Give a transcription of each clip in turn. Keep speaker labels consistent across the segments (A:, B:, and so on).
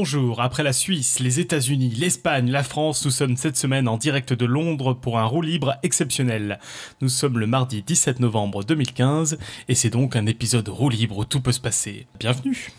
A: Bonjour, après la Suisse, les États-Unis, l'Espagne, la France, nous sommes cette semaine en direct de Londres pour un roue libre exceptionnel. Nous sommes le mardi 17 novembre 2015 et c'est donc un épisode roue libre où tout peut se passer. Bienvenue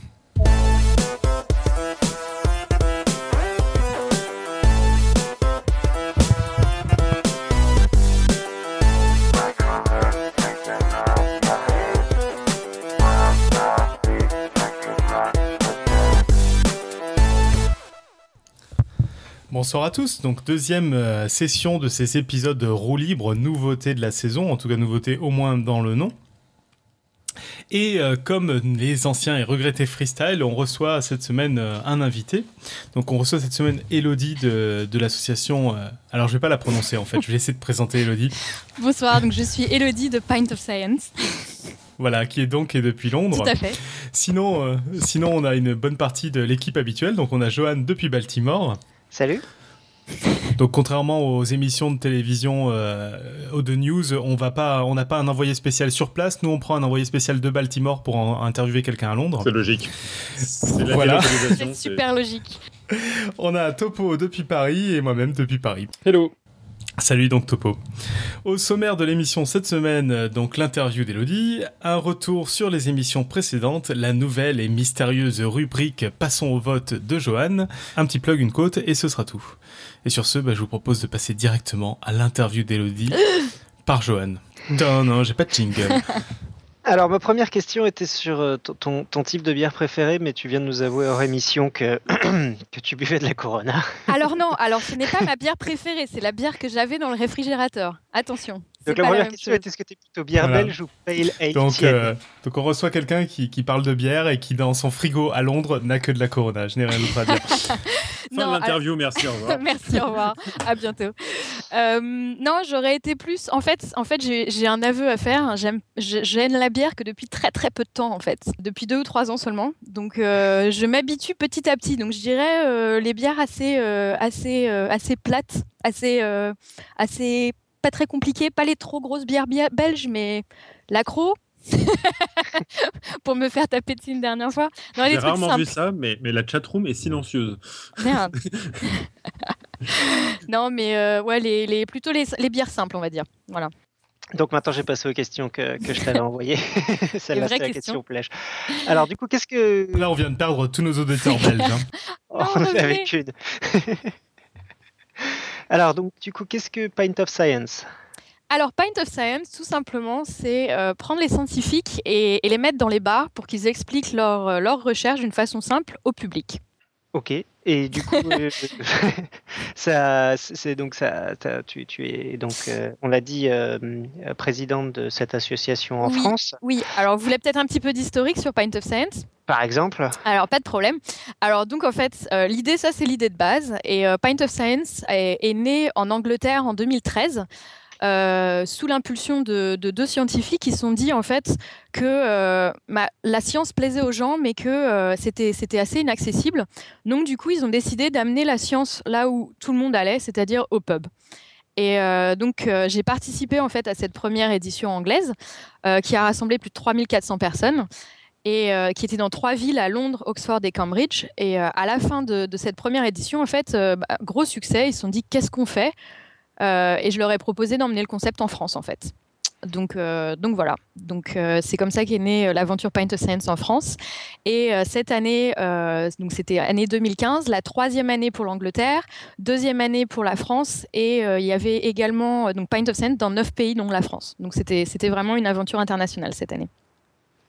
A: Bonsoir à tous, donc deuxième euh, session de ces épisodes roue libre, nouveauté de la saison, en tout cas nouveauté au moins dans le nom. Et euh, comme les anciens et regrettés freestyle, on reçoit cette semaine euh, un invité. Donc on reçoit cette semaine Elodie de, de l'association... alors je vais pas la prononcer en fait, je vais essayer de présenter Elodie.
B: Bonsoir, donc je suis Elodie de Pint of Science.
A: Voilà, qui est donc et depuis Londres.
B: Tout à fait.
A: Sinon, sinon, on a une bonne partie de l'équipe habituelle. Donc on a Johan depuis Baltimore.
C: Salut.
A: Donc contrairement aux émissions de télévision euh, ou de news, on va pas, on n'a pas un envoyé spécial sur place. Nous, on prend un envoyé spécial de Baltimore pour interviewer quelqu'un à Londres.
D: C'est logique.
A: voilà.
B: C'est super logique.
A: On a Topo depuis Paris et moi-même depuis Paris.
D: Hello.
A: Salut donc Topo. Au sommaire de l'émission cette semaine, donc l'interview d'Elodie, un retour sur les émissions précédentes, la nouvelle et mystérieuse rubrique Passons au vote de Johan, un petit plug, une côte et ce sera tout. Et sur ce, bah, je vous propose de passer directement à l'interview d'Elodie par Johan. Non, non, j'ai pas de jingle.
C: Alors, ma première question était sur euh, ton, type de bière préférée, mais tu viens de nous avouer hors émission que, que tu buvais de la Corona.
B: Alors non, alors ce n'est pas ma bière préférée, c'est la bière que j'avais dans le réfrigérateur. Attention.
C: Donc la première question est est-ce que tu es plutôt bière belge ou pale ale
A: donc, euh, donc on reçoit quelqu'un qui, qui, parle de bière et qui dans son frigo à Londres n'a que de la Corona. Je n'ai rien d'autre à dire.
D: fin de l'interview, merci, au revoir.
B: merci, au revoir. À bientôt. Euh, non, j'aurais été plus. En fait, en fait j'ai un aveu à faire. J'aime la bière que depuis très très peu de temps, en fait. Depuis deux ou trois ans seulement. Donc euh, je m'habitue petit à petit. Donc je dirais les bières assez, assez, assez plates, assez, assez pas très compliqué, pas les trop grosses bières belges, mais l'accro. pour me faire taper dessus une dernière fois.
D: J'ai rarement vu ça, mais, mais la chatroom est silencieuse.
B: Merde. non, mais euh, ouais, les, les, plutôt les, les, bières simples, on va dire. Voilà.
C: Donc maintenant, j'ai passé aux questions que, que je t'avais envoyées. Celle-là, c'est la question plèche. Alors, du coup, qu'est-ce que.
A: Là, on vient de perdre tous nos auditeurs belges. Hein.
C: oh, on avec une. Alors, donc, du coup, qu'est-ce que Pint of Science?
B: Alors, Pint of Science, tout simplement, c'est euh, prendre les scientifiques et, les mettre dans les bars pour qu'ils expliquent leur, euh, leur recherche d'une façon simple au public.
C: Ok. Et du coup, euh, ça, c'est donc ça. Tu, tu, es donc, on l'a dit, présidente de cette association en France.
B: Oui. Alors, vous voulez peut-être un petit peu d'historique sur Pint of Science?
C: Par exemple
B: Alors, pas de problème. Alors, donc, en fait, euh, l'idée, ça, c'est l'idée de base. Et euh, Pint of Science est, né en Angleterre en 2013. Euh, sous l'impulsion de, deux scientifiques qui se sont dit en fait que la science plaisait aux gens mais que c'était assez inaccessible. Donc du coup ils ont décidé d'amener la science là où tout le monde allait, c'est-à-dire au pub. Et donc j'ai participé en fait à cette première édition anglaise qui a rassemblé plus de 3400 personnes et euh, qui était dans trois villes à Londres, Oxford et Cambridge. Et euh, à la fin de, cette première édition, en fait, euh, bah, gros succès. Ils se sont dit qu'est-ce qu'on fait? Et je leur ai proposé d'emmener le concept en France, en fait. Donc, donc voilà. Donc c'est comme ça qu'est née l'aventure Paint of Science en France. Et cette année, donc c'était année 2015, la troisième année pour l'Angleterre, deuxième année pour la France, et il y avait également donc Paint of Science dans neuf pays, dont la France. Donc c'était vraiment une aventure internationale cette année.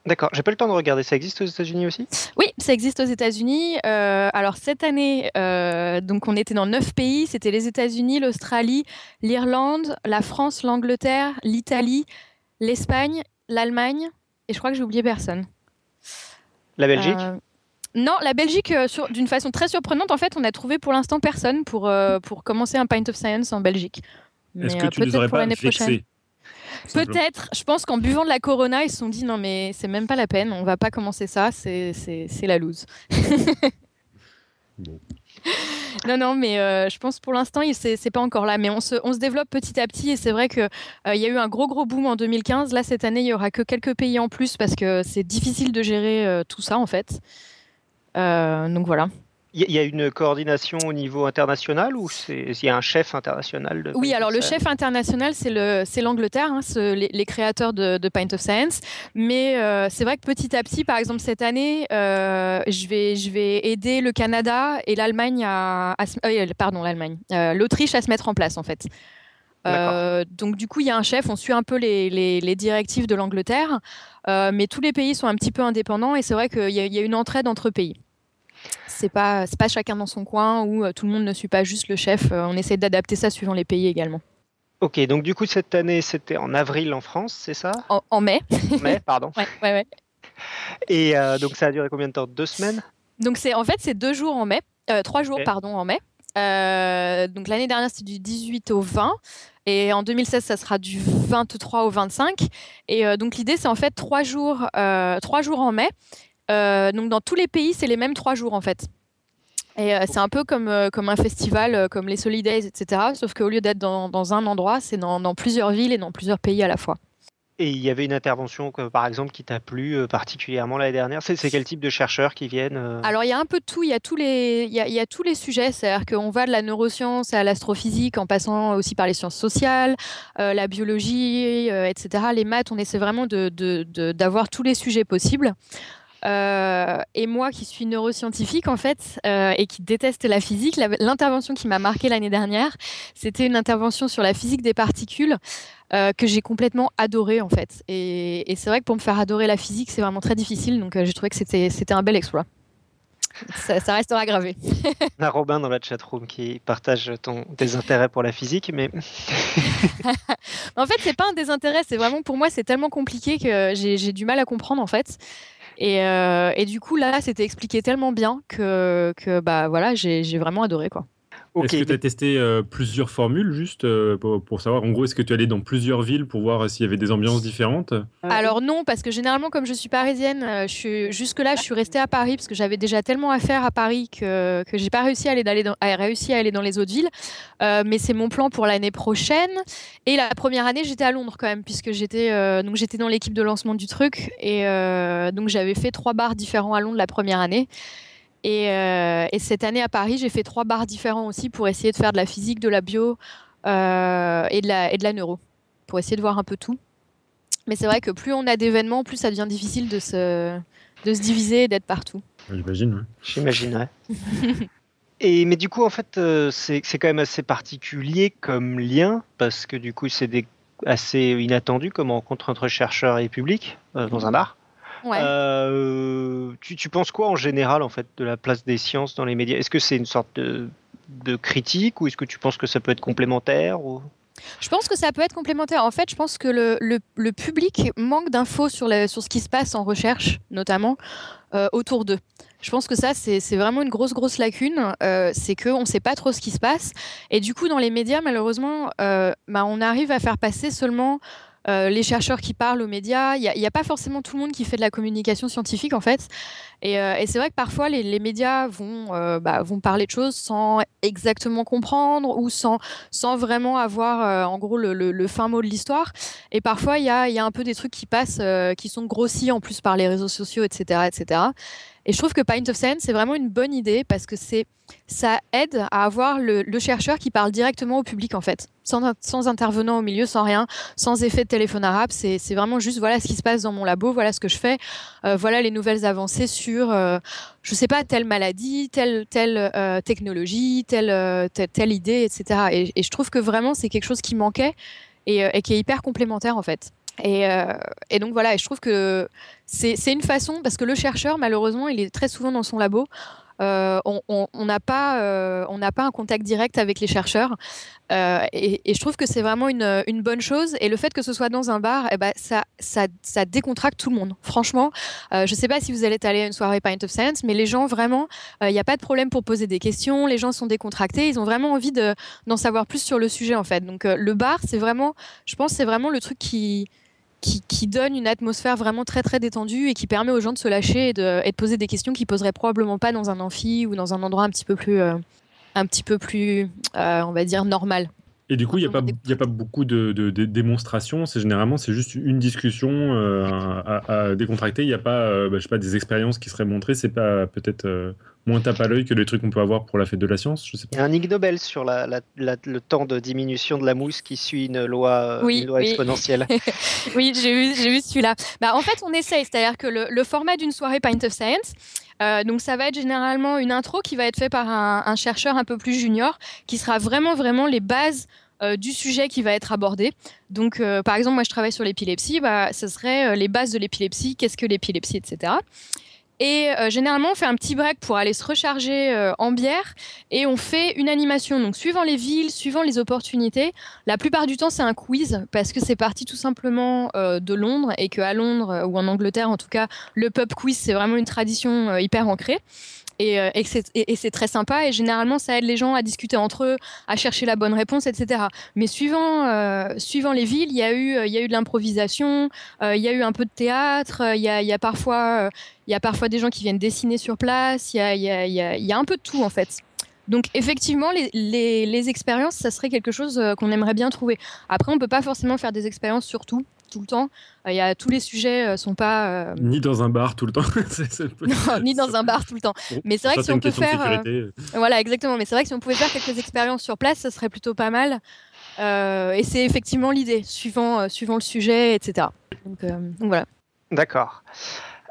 C: D'accord, j'ai pas le temps de regarder. Ça existe aux États-Unis aussi?
B: Oui, ça existe aux États-Unis. Euh, alors cette année, euh, donc on était dans neuf pays. C'était les États-Unis, l'Australie, l'Irlande, la France, l'Angleterre, l'Italie, l'Espagne, l'Allemagne, et je crois que j'ai oublié personne.
C: La Belgique? Euh,
B: Non, la Belgique, d'une façon très surprenante, en fait, on a trouvé pour l'instant personne pour, pour commencer un Pint of Science en Belgique.
D: Est-ce que tu nous aurais pas vexé?
B: Peut-être. Je pense qu'en buvant de la Corona, ils se sont dit non mais c'est même pas la peine, on va pas commencer ça, c'est la loose. Non, non, mais euh, je pense pour l'instant, c'est pas encore là. Mais on se, on se développe petit à petit et c'est vrai qu'il euh, y a eu un gros, gros boom en 2015. Là, cette année, il y aura que quelques pays en plus parce que c'est difficile de gérer euh, tout ça en fait. donc voilà.
C: Il y a une coordination au niveau international ou il y a un chef international de
B: Oui, alors le chef international, c'est l'Angleterre, hein, les, créateurs de, Pint of Science. Mais euh, c'est vrai que petit à petit, par exemple cette année, euh, je, vais, je vais aider le Canada et l'Allemagne à, euh, pardon l'Allemagne, l'Autriche à se mettre en place en fait. donc du coup, il y a un chef, on suit un peu les, les directives de l'Angleterre, mais tous les pays sont un petit peu indépendants et c'est vrai qu'il y, y, a une entraide entre pays c'est pas pas chacun dans son coin ou euh, tout le monde ne suit pas juste le chef. Euh, on essaie d'adapter ça suivant les pays également.
C: Ok, donc du coup cette année c'était en avril en France, c'est ça?
B: En, mai.
C: mai, pardon.
B: ouais, ouais, ouais.
C: Et euh, donc ça a duré combien de temps? Deux semaines?
B: Donc c'est en fait c'est deux jours en mai, trois jours pardon en mai. donc l'année dernière c'était du 18 au 20 et en 2016 ça sera du 23 au 25 et donc l'idée c'est en fait trois jours trois jours en mai donc dans tous les pays, c'est les mêmes trois jours en fait. Et euh, c'est un peu comme, euh, comme un festival, comme les Solidays, etc. Sauf qu'au lieu d'être dans, un endroit, c'est dans, plusieurs villes et dans plusieurs pays à la fois.
C: Et il y avait une intervention, par exemple, qui t'a plu particulièrement l'année dernière? C'est quel type de chercheurs qui viennent
B: Alors, il y a un peu de tout. Il y a tous les, il y a, tous les sujets. C'est-à-dire qu'on va de la neuroscience à l'astrophysique, en passant aussi par les sciences sociales, la biologie, etc. Les maths, on essaie vraiment d'avoir de, de, tous les sujets possibles. Euh, et moi qui suis neuroscientifique en fait euh, et qui déteste la physique, l'intervention qui m'a marqué l'année dernière, c'était une intervention sur la physique des particules euh, que j'ai complètement adorée en fait. Et, c'est vrai que pour me faire adorer la physique, c'est vraiment très difficile, donc j'ai trouvé que c'était un bel exploit. Ça, restera gravé.
C: On a Robin dans la chatroom qui partage ton désintérêt pour la physique, mais.
B: en fait, c'est pas un désintérêt, c'est vraiment pour moi, c'est tellement compliqué que j'ai du mal à comprendre en fait. Euh, et, du coup, là, c'était expliqué tellement bien que, que bah, voilà, j'ai vraiment adoré. quoi.
D: Est-ce que tu as testé euh, plusieurs formules juste euh, pour, savoir En gros, est-ce que tu es allé dans plusieurs villes pour voir s'il y avait des ambiances différentes?
B: Alors non, parce que généralement, comme je suis parisienne, je jusque-là, je suis restée à Paris parce que j'avais déjà tellement à faire à Paris que, que j'ai pas réussi à aller, dans, à, réussi à aller dans les autres villes. mais c'est mon plan pour l'année prochaine. Et la première année, j'étais à Londres quand même, puisque j'étais donc j'étais dans l'équipe de lancement du truc. Et donc j'avais fait trois bars différents à Londres la première année. Euh, et, cette année à Paris, j'ai fait trois bars différents aussi pour essayer de faire de la physique, de la bio euh, et, de la, et de la neuro, pour essayer de voir un peu tout. Mais c'est vrai que plus on a d'événements, plus ça devient difficile de se, de se diviser et d'être partout.
D: J'imagine.
C: J'imagine, Et mais du coup, en fait, euh, c'est quand même assez particulier comme lien parce que du coup, c'est assez inattendu comme rencontre entre chercheurs et public dans un bar. Euh, tu, penses quoi en général en fait de la place des sciences dans les médias? Est-ce que c'est une sorte de, critique ou est-ce que tu penses que ça peut être complémentaire ou...
B: Je pense que ça peut être complémentaire. En fait, je pense que le, public manque d'infos sur, sur ce qui se passe en recherche, notamment euh, autour d'eux. Je pense que ça, c'est vraiment une grosse, grosse lacune. Euh, c'est qu'on ne sait pas trop ce qui se passe. Et du coup, dans les médias, malheureusement, bah, on arrive à faire passer seulement euh, les chercheurs qui parlent aux médias. Il n'y a, pas forcément tout le monde qui fait de la communication scientifique en fait. Et, euh, c'est vrai que parfois les, médias euh, bah, vont, parler de choses sans exactement comprendre ou sans, vraiment avoir en gros le, fin mot de l'histoire. Et parfois il y a, un peu des trucs qui passent, qui sont grossis en plus par les réseaux sociaux, etc. etc. Et je trouve que Pint of Science, c'est vraiment une bonne idée parce que ça aide à avoir le, chercheur qui parle directement au public, en fait, sans, sans intervenant au milieu, sans rien, sans effet de téléphone arabe. C'est, vraiment juste voilà ce qui se passe dans mon labo, voilà ce que je fais, euh, voilà les nouvelles avancées sur, euh, je sais pas, telle maladie, telle, telle euh, technologie, telle, telle, idée, etc. Et, je trouve que vraiment, c'est quelque chose qui manquait et qui est hyper complémentaire, en fait. Euh, et, donc voilà, et je trouve que c'est une façon, parce que le chercheur, malheureusement, il est très souvent dans son labo. Euh, on n'a pas, euh, pas un contact direct avec les chercheurs. et, je trouve que c'est vraiment une, bonne chose. Et le fait que ce soit dans un bar, eh ben, ça, ça, ça, décontracte tout le monde. Franchement, je ne sais pas si vous allez aller à une soirée Pint of Science, mais les gens, vraiment, il n'y a pas de problème pour poser des questions. Les gens sont décontractés. Ils ont vraiment envie d'en savoir plus sur le sujet, en fait. Donc, le bar, c'est vraiment, je pense, c'est vraiment le truc qui qui, donne une atmosphère vraiment très très détendue et qui permet aux gens de se lâcher et de, poser des questions qu'ils poseraient probablement pas dans un amphi ou dans un endroit un petit peu plus, euh, un petit peu plus, euh, on va dire normal.
D: Et du coup, il n'y a, pas, a pas beaucoup de, démonstrations. C'est généralement, c'est juste une discussion euh, à, décontracter. Il n'y a pas, bah, je sais pas, des expériences qui seraient montrées. C'est pas peut-être moins tape à l'œil que les trucs qu'on peut avoir pour la fête de la science. Je sais pas.
C: Il y a un Ig Nobel sur le temps de diminution de la mousse qui suit une loi, exponentielle.
B: oui, j'ai vu celui-là. Bah, en fait, on essaye. C'est-à-dire que le, format d'une soirée Pint of Science, donc ça va être généralement une intro qui va être faite par un, un, chercheur un peu plus junior, qui sera vraiment vraiment les bases euh, du sujet qui va être abordé. Donc, euh, par exemple, moi, je travaille sur l'épilepsie. Bah, ce serait euh, les bases de l'épilepsie, qu'est-ce que l'épilepsie, etc. Et généralement, on fait un petit break pour aller se recharger en bière et on fait une animation. Donc, suivant les villes, suivant les opportunités, la plupart du temps, c'est un quiz parce que c'est parti tout simplement de Londres et qu'à Londres ou en Angleterre, en tout cas, le pub quiz, c'est vraiment une tradition hyper ancrée. Euh, et, c'est très sympa. Et généralement, ça aide les gens à discuter entre eux, à chercher la bonne réponse, etc. Mais suivant, euh, les villes, il y a eu, de l'improvisation, euh, il y a eu un peu de théâtre, il y a, parfois, des gens qui viennent dessiner sur place, il y a, un peu de tout en fait. Donc effectivement, les, les expériences, ça serait quelque chose qu'on aimerait bien trouver. Après, on ne peut pas forcément faire des expériences sur tout tout le temps. Il y a, tous les sujets euh, sont pas
D: euh, ni dans un bar tout le temps.
B: non, ni dans un bar tout le temps. mais c'est vrai que si on peut faire, euh, voilà, exactement. Mais c'est vrai que si on pouvait faire quelques expériences sur place, ça serait plutôt pas mal. et c'est effectivement l'idée, suivant, suivant le sujet, etc. donc voilà.
C: D'accord.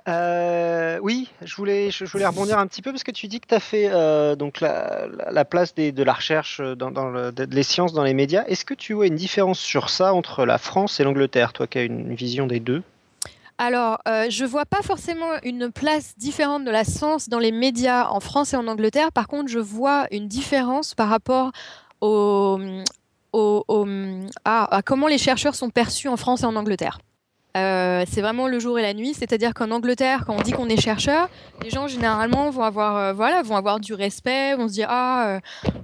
C: Euh, oui, je voulais, je, voulais rebondir un petit peu parce que tu dis que tu as fait euh, donc la, place de la recherche dans, les sciences dans les médias. Est-ce que tu vois une différence sur ça entre la France et l'Angleterre, toi qui as une vision des deux?
B: Alors, euh, je vois pas forcément une place différente de la science dans les médias en France et en Angleterre. Par contre, je vois une différence par rapport au, à comment les chercheurs sont perçus en France et en Angleterre. Euh, c'est vraiment le jour et la nuit. C'est-à-dire qu'en Angleterre, quand on dit qu'on est chercheur, les gens généralement vont avoir, euh, voilà, vont avoir du respect, vont se dire ah euh,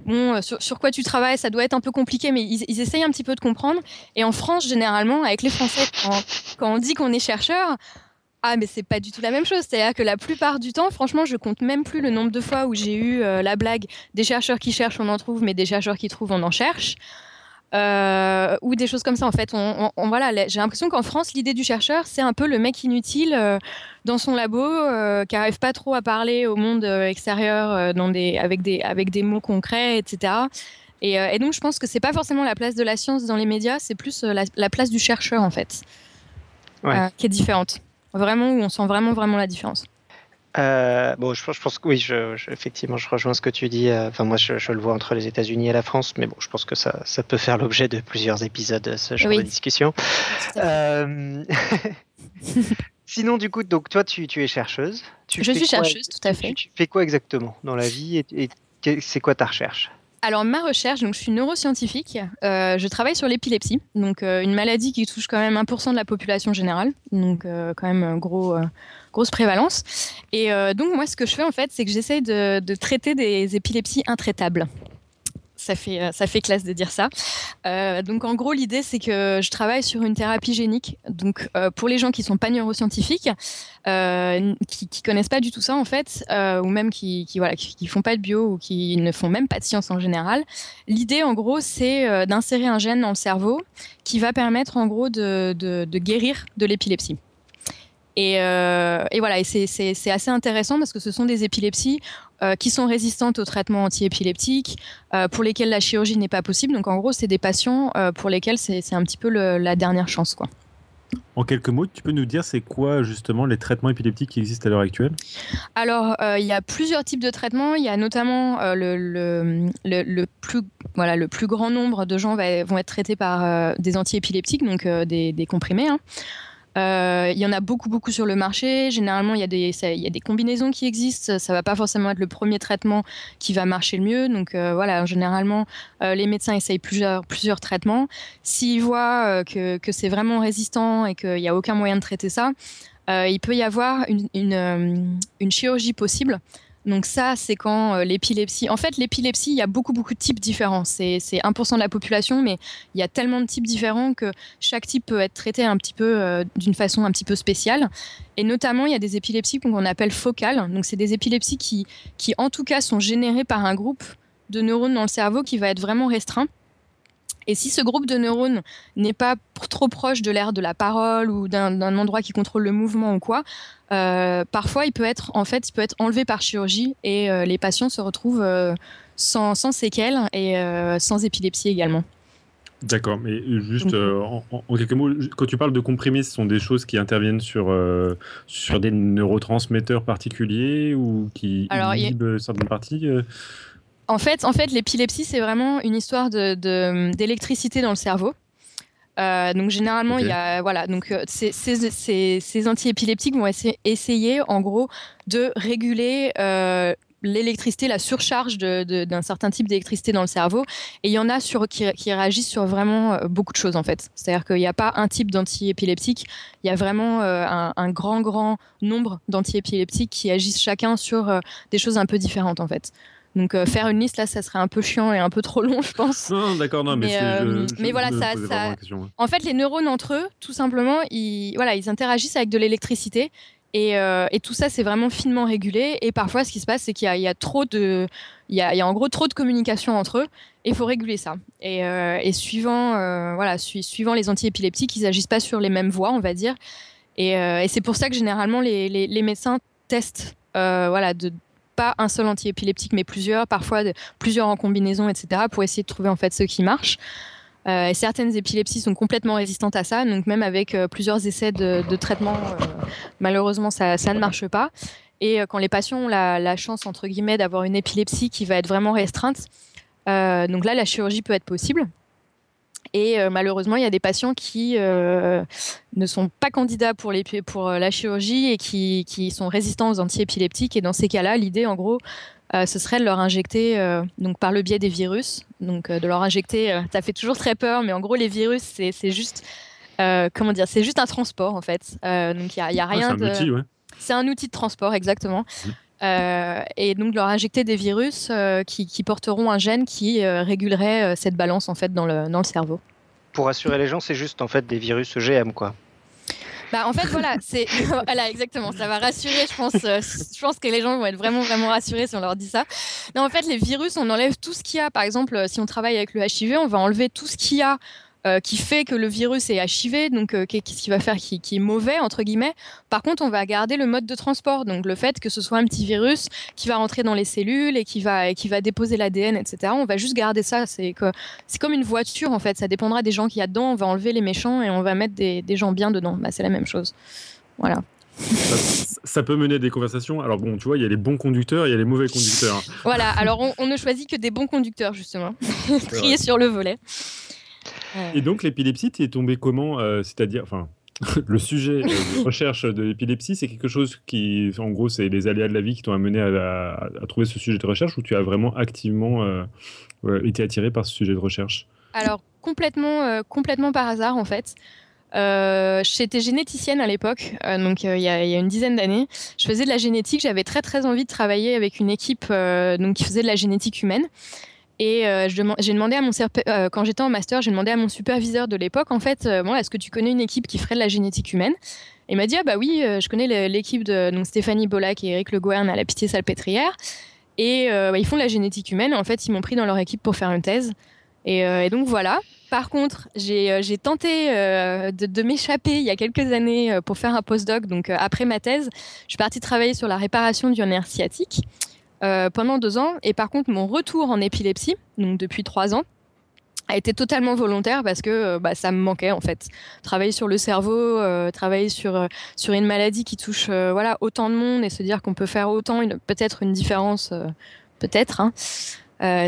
B: bon sur, quoi tu travailles, ça doit être un peu compliqué, mais ils, essayent un petit peu de comprendre. Et en France, généralement, avec les Français, quand, on dit qu'on est chercheur, ah mais c'est pas du tout la même chose. C'est-à-dire que la plupart du temps, franchement, je compte même plus le nombre de fois où j'ai eu la blague des chercheurs qui cherchent, on en trouve, mais des chercheurs qui trouvent, on en cherche. Euh, ou des choses comme ça. En fait, on, voilà, j'ai l'impression qu'en France, l'idée du chercheur, c'est un peu le mec inutile euh, dans son labo euh, qui n'arrive pas trop à parler au monde extérieur dans des, avec, des, avec des mots concrets, etc. Et, donc, je pense que c'est pas forcément la place de la science dans les médias, c'est plus la, place du chercheur, en fait, qui est différente. Vraiment, où on sent vraiment, vraiment la différence.
C: Euh, bon, je, pense que oui, je, effectivement, je rejoins ce que tu dis. Euh, enfin, moi, je, le vois entre les États-Unis et la France, mais bon, je pense que ça, ça peut faire l'objet de plusieurs épisodes, ce genre de discussion. Euh, sinon, du coup, donc toi, tu, tu es chercheuse. Tu
B: je suis chercheuse, tout à fait.
C: Tu, fais quoi exactement dans la vie et c'est quoi ta recherche?
B: Alors ma recherche, donc je suis neuroscientifique, euh, je travaille sur l'épilepsie, donc euh, une maladie qui touche quand même 1% de la population générale, donc euh, quand même gros, grosse prévalence. Et donc moi ce que je fais en fait, c'est que j'essaye de, traiter des épilepsies intraitables ça fait, euh, ça fait classe de dire ça. Euh, donc en gros, l'idée, c'est que je travaille sur une thérapie génique. Donc euh, pour les gens qui sont pas neuroscientifiques, qui, qui connaissent pas du tout ça en fait, ou même qui, qui voilà, qui, font pas de bio ou qui ne font même pas de science en général, l'idée en gros, c'est d'insérer un gène dans le cerveau qui va permettre en gros de, guérir de l'épilepsie. Et, et, voilà, et c'est assez intéressant parce que ce sont des épilepsies qui sont résistantes aux traitements antiépileptiques, euh, pour lesquels la chirurgie n'est pas possible. Donc en gros, c'est des patients euh, pour lesquels c'est un petit peu le, la dernière chance. Quoi.
D: En quelques mots, tu peux nous dire c'est quoi justement les traitements épileptiques qui existent à l'heure actuelle?
B: Alors, il y a plusieurs types de traitements. Il y a notamment le, le, le, plus, voilà, le plus grand nombre de gens va, vont être traités par des antiépileptiques, donc des, des, comprimés. Hein. Euh, il y en a beaucoup, beaucoup sur le marché. Généralement, il y, a des, y a des combinaisons qui existent. Ça ne va pas forcément être le premier traitement qui va marcher le mieux. Donc euh, voilà, généralement, euh, les médecins essayent plusieurs, traitements. S'ils voient que, c'est vraiment résistant et qu'il n'y a aucun moyen de traiter ça, il peut y avoir une chirurgie possible. Donc ça, c'est quand euh, l'épilepsie... En fait, l'épilepsie, il y a beaucoup, beaucoup de types différents. C'est 1% de la population, mais il y a tellement de types différents que chaque type peut être traité un petit peu euh, d'une façon un petit peu spéciale. Et notamment, il y a des épilepsies qu'on appelle focales. Donc c'est des épilepsies qui, qui, en tout cas, sont générées par un groupe de neurones dans le cerveau qui va être vraiment restreint Et si ce groupe de neurones n'est pas trop proche de l'air de la parole ou d'un endroit qui contrôle le mouvement ou quoi, euh, parfois il peut être en fait il peut être enlevé par chirurgie et euh, les patients se retrouvent euh, sans, sans, séquelles et sans épilepsie également.
D: D'accord, mais juste en, quelques mots, quand tu parles de comprimés, ce sont des choses qui interviennent sur, sur des neurotransmetteurs particuliers ou qui inhibent certaines parties
B: en fait, en fait l'épilepsie, c'est vraiment une histoire d'électricité de, dans le cerveau. Euh, donc généralement, il y a voilà, donc euh, ces, ces, ces, antiépileptiques vont essayer, en gros de réguler euh, l'électricité, la surcharge d'un certain type d'électricité dans le cerveau. Et il y en a sur, qui, réagissent sur vraiment beaucoup de choses en fait. C'est-à-dire qu'il n'y a pas un type d'antiépileptique, il y a vraiment un, un, grand grand nombre d'antiépileptiques qui agissent chacun sur des choses un peu différentes en fait. Donc euh, faire une liste là, ça serait un peu chiant et un peu trop long, je pense.
D: Non, d'accord, non, mais,
B: mais, voilà, ça, ça... En fait, les neurones entre eux, tout simplement, ils, voilà, ils interagissent avec de l'électricité. Et, euh, et, tout ça, c'est vraiment finement régulé. Et parfois, ce qui se passe, c'est qu'il y, y, a trop de, il y a, il y a en gros trop de communication entre eux. Et il faut réguler ça. Et, euh, et suivant, voilà, suivant les antiépileptiques, ils n'agissent pas sur les mêmes voies, on va dire. Et, et c'est pour ça que généralement les, les, les médecins testent, voilà, de, pas un seul antiépileptique, mais plusieurs, parfois plusieurs en combinaison, etc., pour essayer de trouver en fait ce qui marche. Euh, et certaines épilepsies sont complètement résistantes à ça, donc même avec euh, plusieurs essais de, traitement, euh, malheureusement, ça, ça, ne marche pas. Et quand les patients ont la, la chance, entre guillemets, d'avoir une épilepsie qui va être vraiment restreinte, donc là, la chirurgie peut être possible. Et euh, malheureusement, il y a des patients qui euh, ne sont pas candidats pour, les, pour euh, la chirurgie et qui, qui, sont résistants aux antiépileptiques. Et dans ces cas-là, l'idée, en gros, ce serait de leur injecter, donc par le biais des virus, donc de leur injecter, ça fait toujours très peur, mais en gros, les virus, c'est juste, comment dire, c'est juste un transport, en fait. donc, il n'y a, y a, rien
D: de...
B: Ouais. C'est un outil de transport, exactement. Euh, et donc leur injecter des virus euh, qui, porteront un gène qui euh, régulerait cette balance en fait dans le, dans le cerveau.
C: Pour rassurer les gens, c'est juste en fait des virus EGM quoi.
B: Bah, en fait, voilà, c'est voilà, exactement. Ça va rassurer, je pense. je pense que les gens vont être vraiment, vraiment rassurés si on leur dit ça. Non, en fait, les virus, on enlève tout ce qu'il y a. Par exemple, si on travaille avec le HIV, on va enlever tout ce qu'il y a euh, qui fait que le virus est HIV, donc euh, qu'est-ce qui va faire qui, est mauvais, entre guillemets. Par contre, on va garder le mode de transport, donc le fait que ce soit un petit virus qui va rentrer dans les cellules et qui va, qui va déposer l'ADN, etc. On va juste garder ça. C'est comme une voiture, en fait. Ça dépendra des gens qu'il y a dedans. On va enlever les méchants et on va mettre des, gens bien dedans. Bah, c'est la même chose. Voilà.
D: Ça, peut mener à des conversations. Alors bon, tu vois, il y a les bons conducteurs, il y a les mauvais conducteurs.
B: Voilà, alors on, ne choisit que des bons conducteurs, justement. Trier sur le volet.
D: Et donc, l'épilepsie, tu es tombé comment euh, C'est-à-dire, enfin, le sujet de recherche de l'épilepsie, c'est quelque chose qui, en gros, c'est les aléas de la vie qui t'ont amené à, trouver ce sujet de recherche ou tu as vraiment activement euh, été attiré par ce sujet de recherche?
B: Alors, complètement, euh, complètement par hasard, en fait. J'étais généticienne à l'époque, donc il y, a une dizaine d'années. Je faisais de la génétique, j'avais très très envie de travailler avec une équipe donc, qui faisait de la génétique humaine. Et euh, j'ai demandé à mon euh, quand j'étais en master, j'ai demandé à mon superviseur de l'époque, en fait, euh, bon, est-ce que tu connais une équipe qui ferait de la génétique humaine? Et il m'a dit, ah bah oui, je connais l'équipe de donc, Stéphanie Bollac et Eric Le Gouen à la Pitié-Salpêtrière. Et bah, ils font de la génétique humaine. En fait, ils m'ont pris dans leur équipe pour faire une thèse. Et, et donc voilà. Par contre, j'ai tenté de, de m'échapper il y a quelques années pour faire un postdoc. Donc après ma thèse, je suis partie travailler sur la réparation du nerf sciatique. Euh, pendant deux ans. Et par contre, mon retour en épilepsie, donc depuis trois ans, a été totalement volontaire parce que euh, bah, ça me manquait en fait. Travailler sur le cerveau, euh, travailler sur, sur une maladie qui touche voilà, autant de monde et se dire qu'on peut faire autant, peut-être une différence, peut-être. Hein.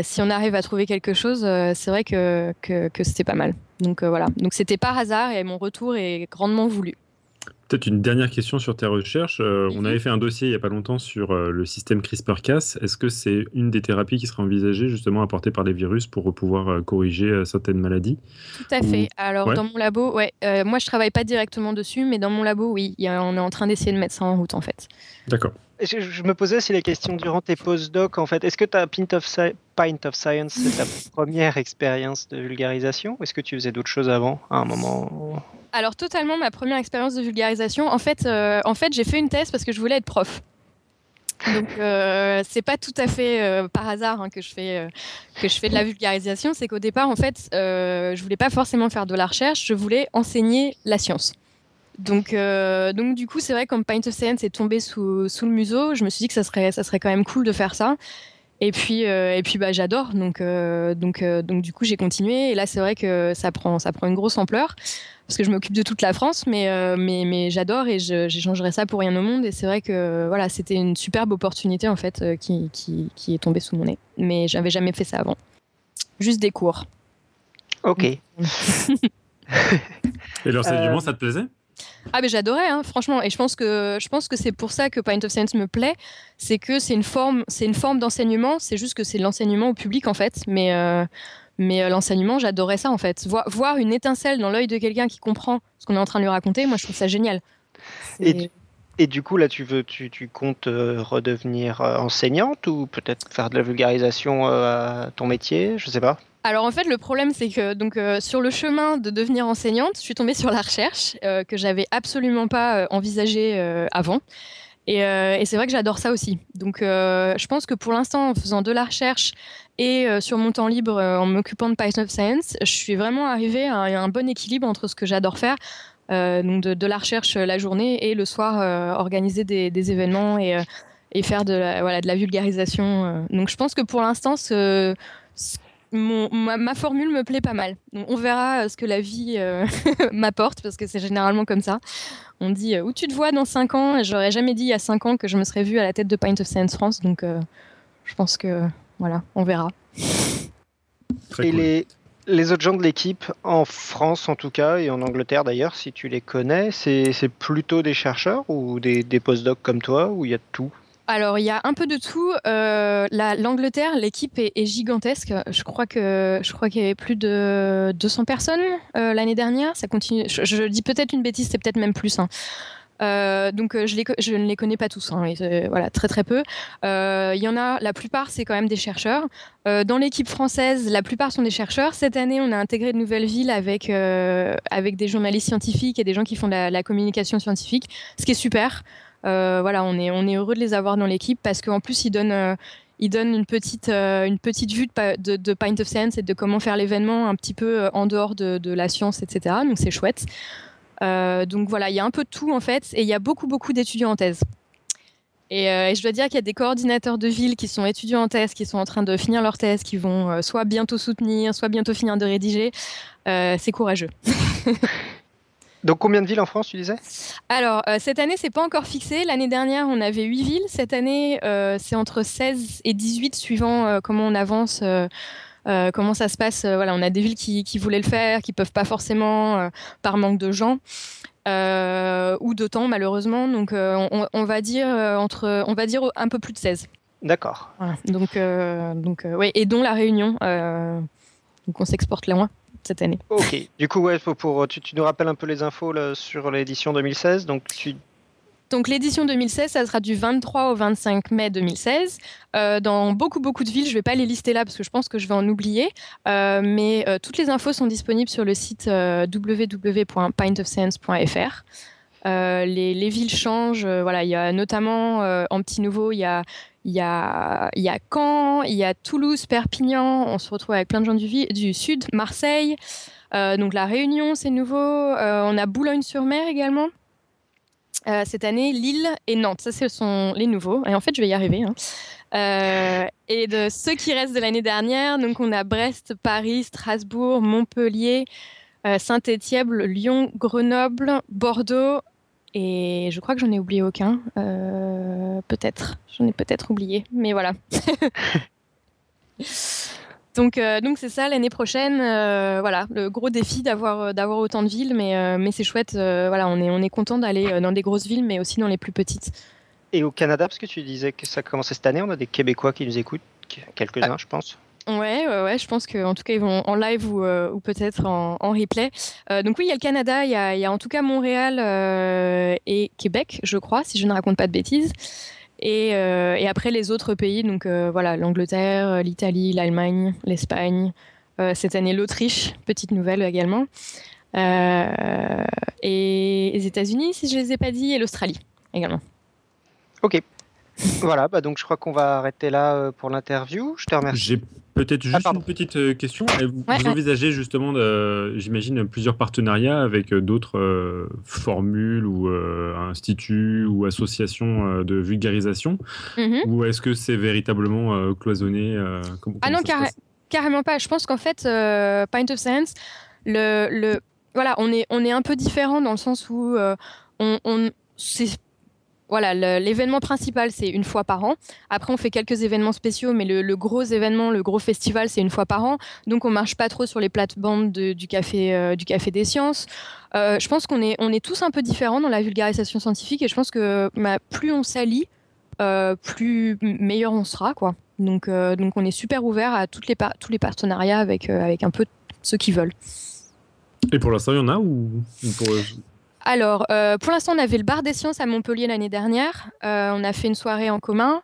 B: si on arrive à trouver quelque chose, c'est vrai que, que, que c'était pas mal. Donc voilà. Donc c'était par hasard et mon retour est grandement voulu.
D: Peut-être une dernière question sur tes recherches. Euh, on mhm. avait fait un dossier il n'y a pas longtemps sur euh, le système CRISPR-Cas. Est-ce que c'est une des thérapies qui sera envisagée justement apportée par les virus pour pouvoir euh, corriger certaines maladies?
B: Tout à fait. Alors dans mon labo, ouais, moi je travaille pas directement dessus, mais dans mon labo, oui, on est en train d'essayer de mettre ça en route en fait.
D: D'accord.
C: Je, me posais aussi la question durant tes postdocs, en fait. Est-ce que ta Pint of, Pint of Science, c'est ta première expérience de vulgarisation Ou est-ce que tu faisais d'autres choses avant, à un moment
B: alors totalement ma première expérience de vulgarisation. En fait, euh, en fait j'ai fait une thèse parce que je voulais être prof. Donc euh, c'est pas tout à fait euh, par hasard hein, que je fais euh, que je fais de la vulgarisation, c'est qu'au départ en fait je voulais pas forcément faire de la recherche, je voulais enseigner la science. Donc donc du coup c'est vrai quand Pint of Science est tombé sous, sous le museau, je me suis dit que ça serait ça serait quand même cool de faire ça. Et puis et puis bah j'adore donc donc donc du coup j'ai continué et là c'est vrai que ça prend ça prend une grosse ampleur parce que je m'occupe de toute la France, mais, euh, mais, mais j'adore et je j'échangerais ça pour rien au monde. Et c'est vrai que voilà, c'était une superbe opportunité en fait euh, qui, qui, qui est tombée sous mon nez. Mais j'avais jamais fait ça avant. Juste des cours.
C: Ok.
D: Et l'enseignement,
C: Euh,
D: ça te plaisait?
B: Ah mais j'adorais, hein, franchement. Et je pense que je pense que c'est pour ça que Pint of Science me plaît, c'est que c'est une forme, c'est une forme d'enseignement. C'est juste que c'est de l'enseignement au public en fait, mais euh, mais euh, l'enseignement, j'adorais ça en fait. Voir, voir une étincelle dans l'œil de quelqu'un qui comprend ce qu'on est en train de lui raconter, moi je trouve ça génial.
C: Et du- Et du coup, là, tu veux, tu, tu comptes euh, redevenir euh, enseignante ou peut-être faire de la vulgarisation à ton métier? Je sais pas.
B: Alors en fait, le problème, c'est que donc euh, sur le chemin de devenir enseignante, je suis tombée sur la recherche euh, que j'avais absolument pas euh, envisagée avant. Et, euh, et c'est vrai que j'adore ça aussi. Donc euh, je pense que pour l'instant, en faisant de la recherche et euh, sur mon temps libre, en m'occupant de Python of Science, je suis vraiment arrivée à un, bon équilibre entre ce que j'adore faire, donc de, la recherche la journée et le soir organiser des, événements et, faire de la, vulgarisation. Donc je pense que pour l'instant, ce, ce- mon- ma, ma formule me plaît pas mal. Donc, on verra euh, ce que la vie euh, m'apporte, parce que c'est généralement comme ça. On dit euh, où tu te vois dans 5 ans, et j'aurais jamais dit il y a 5 ans que je me serais vue à la tête de Pint of Science France, donc euh, je pense que voilà, on verra.
D: Très
C: et
D: cool.
C: les, les autres gens de l'équipe, en France en tout cas, et en Angleterre d'ailleurs, si tu les connais, c'est plutôt des chercheurs ou des, des postdocs comme toi, où il y a de tout?
B: Alors, il y a un peu de tout. Euh, la- L'Angleterre, l'équipe est, gigantesque. Je crois qu'il y avait plus de 200 personnes euh, l'année dernière. Ça continue. Je, dis peut-être une bêtise, c'est peut-être même plus. hein. Euh, donc je, ne les connais pas tous, hein, et c'est- voilà très très peu. Il y en a, la plupart c'est quand même des chercheurs. Dans l'équipe française, la plupart sont des chercheurs. Cette année, on a intégré de nouvelles villes avec avec des journalistes scientifiques et des gens qui font de la communication scientifique, ce qui est super. Euh, voilà, on est, on est heureux de les avoir dans l'équipe parce qu'en plus, ils donnent, euh, ils donnent une, petite, euh, une petite vue de, de, de Pint of Science et de comment faire l'événement un petit peu en dehors de, la science, etc. Donc, c'est chouette. Donc, voilà, il y a un peu de tout en fait et il y a beaucoup, beaucoup d'étudiants en thèse. Et, et je dois dire qu'il y a des coordinateurs de ville qui sont étudiants en thèse, qui sont en train de finir leur thèse, qui vont soit bientôt soutenir, soit bientôt finir de rédiger. C'est courageux.
C: Donc combien de villes en France, tu disais?
B: Alors, euh, cette année, c'est pas encore fixé. L'année dernière, on avait 8 villes. Cette année, euh, c'est entre 16 et 18, suivant euh, comment on avance, comment ça se passe. Voilà, on a des villes qui, qui voulaient le faire, qui peuvent pas forcément par manque de gens. ou de temps malheureusement donc on, on va dire entre on va dire un peu plus de 16
C: D'accord.
B: Voilà. donc donc ouais et dont la Réunion donc on s'exporte loin cette année
C: Ok. Du coup, ouais, pour, pour- tu, tu nous rappelles un peu les infos là, sur l'édition 2016. Donc tu
B: Donc l'édition 2016, ça sera du 23 au 25 mai 2016. Euh, dans beaucoup, beaucoup de villes, je ne vais pas les lister là parce que je pense que je vais en oublier. Euh, mais euh, toutes les infos sont disponibles sur le site euh, www.pintofscience.fr. Euh, les, les villes changent. euh, voilà, il y a notamment euh, en petit nouveau, il y a, il y, a, y a Caen, il y a Toulouse, Perpignan. On se retrouve avec plein de gens du, sud, Marseille. Euh, donc la Réunion, c'est nouveau. Euh, on a Boulogne-sur-Mer également. Euh, cette année, Lille et Nantes. Ça, ce sont les nouveaux. Et en fait, je vais y arriver. hein. Et de ceux qui restent de l'année dernière, donc on a Brest, Paris, Strasbourg, Montpellier, Saint-Étienne, Lyon, Grenoble, Bordeaux. Et je crois que j'en ai oublié aucun. Euh, peut-être. J'en ai peut-être oublié. Mais voilà. Donc, euh, donc c'est ça l'année prochaine. euh, voilà, le gros défi d'avoir d'avoir autant de villes, mais euh, mais c'est chouette. euh, voilà, on est on est content d'aller dans des grosses villes, mais aussi dans les plus petites.
C: et au Canada, parce que tu disais que ça commençait cette année, on a des Québécois qui nous écoutent, quelques-uns, je pense.
B: Ouais, ouais, ouais, je pense qu'en tout cas, ils vont en live ou, euh, ou peut-être en, en replay. Euh, donc oui, il y a le Canada, il y a, il y a en tout cas Montréal euh, et Québec, je crois, si je ne raconte pas de bêtises. Et, euh, et après les autres pays, donc euh, voilà, l'Angleterre, l'Italie, l'Allemagne, l'Espagne, euh, cette année l'Autriche, petite nouvelle également, Euh, et les États-Unis, si je ne les ai pas dit, et l'Australie également.
C: Ok. Voilà, bah donc je crois qu'on va arrêter là pour l'interview. Je te remercie.
D: Peut-être juste une petite question. Vous, envisagez justement, j'imagine, plusieurs partenariats avec d'autres formules ou instituts ou associations de vulgarisation? Mm-hmm. Ou est-ce que c'est véritablement cloisonné
B: Ah non, carrément pas. Je pense qu'en fait, Pint of Science, le, le, voilà, on est, on est un peu différent dans le sens où on, on voilà, l'événement principal, c'est une fois par an. Après, on fait quelques événements spéciaux, mais le, gros événement, le gros festival, c'est une fois par an. Donc, on marche pas trop sur les plates-bandes du, café, euh, du Café des Sciences. Euh, je pense qu'on est, on est tous un peu différents dans la vulgarisation scientifique et je pense que bah, plus on s'allie, euh, plus meilleur on sera. Quoi. Donc, donc, on est super ouvert à toutes les tous les partenariats avec, avec un peu ceux qui veulent.
D: Et pour l'instant, il y en a ou.
B: Alors, euh, pour l'instant, on avait le bar des sciences à Montpellier l'année dernière. Euh, on a fait une soirée en commun.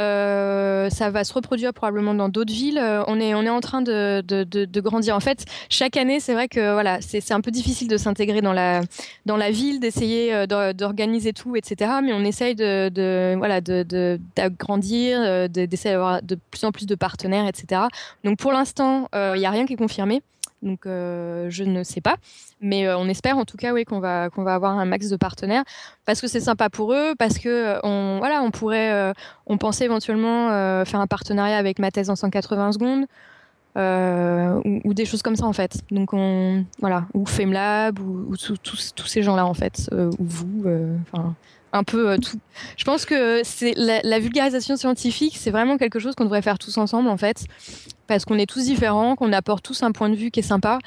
B: Euh, ça va se reproduire probablement dans d'autres villes. on, est, en train de, grandir. En fait, chaque année, c'est vrai que voilà, c'est un peu difficile de s'intégrer dans la, dans la ville, d'essayer d'organiser tout, etc. Mais on essaye de, voilà, d'agrandir, d'essayer d'avoir de plus en plus de partenaires, etc. Donc pour l'instant, il n'y a rien qui est confirmé. Donc euh, je ne sais pas, mais euh, on espère en tout cas oui qu'on va qu'on va avoir un max de partenaires parce que c'est sympa pour eux, parce que euh, on voilà on pourrait on pensait éventuellement faire un partenariat avec ma thèse en 180 secondes. Ou, des choses comme ça en fait. Donc on voilà ou FemLab ou, ou tous ces gens là en fait ou vous. Enfin un peu tout. Je pense que c'est la, vulgarisation scientifique, c'est vraiment quelque chose qu'on devrait faire tous ensemble en fait parce qu'on est tous différents, qu'on apporte tous un point de vue qui est sympa.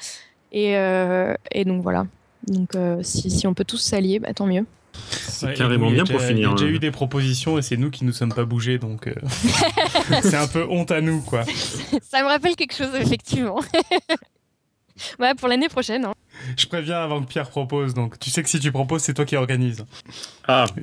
B: Et, euh, et donc voilà. Donc euh, si, si, on peut tous s'allier, bah, tant mieux.
D: C'est carrément bien pour finir.
A: Déjà eu des propositions et c'est nous qui nous sommes pas bougés, donc euh, c'est un peu honte à nous, quoi.
B: Ça me rappelle quelque chose, effectivement. ouais, pour l'année prochaine. Hein.
A: Je préviens avant que Pierre propose, donc tu sais que si tu proposes, c'est toi qui organise.
D: Ah.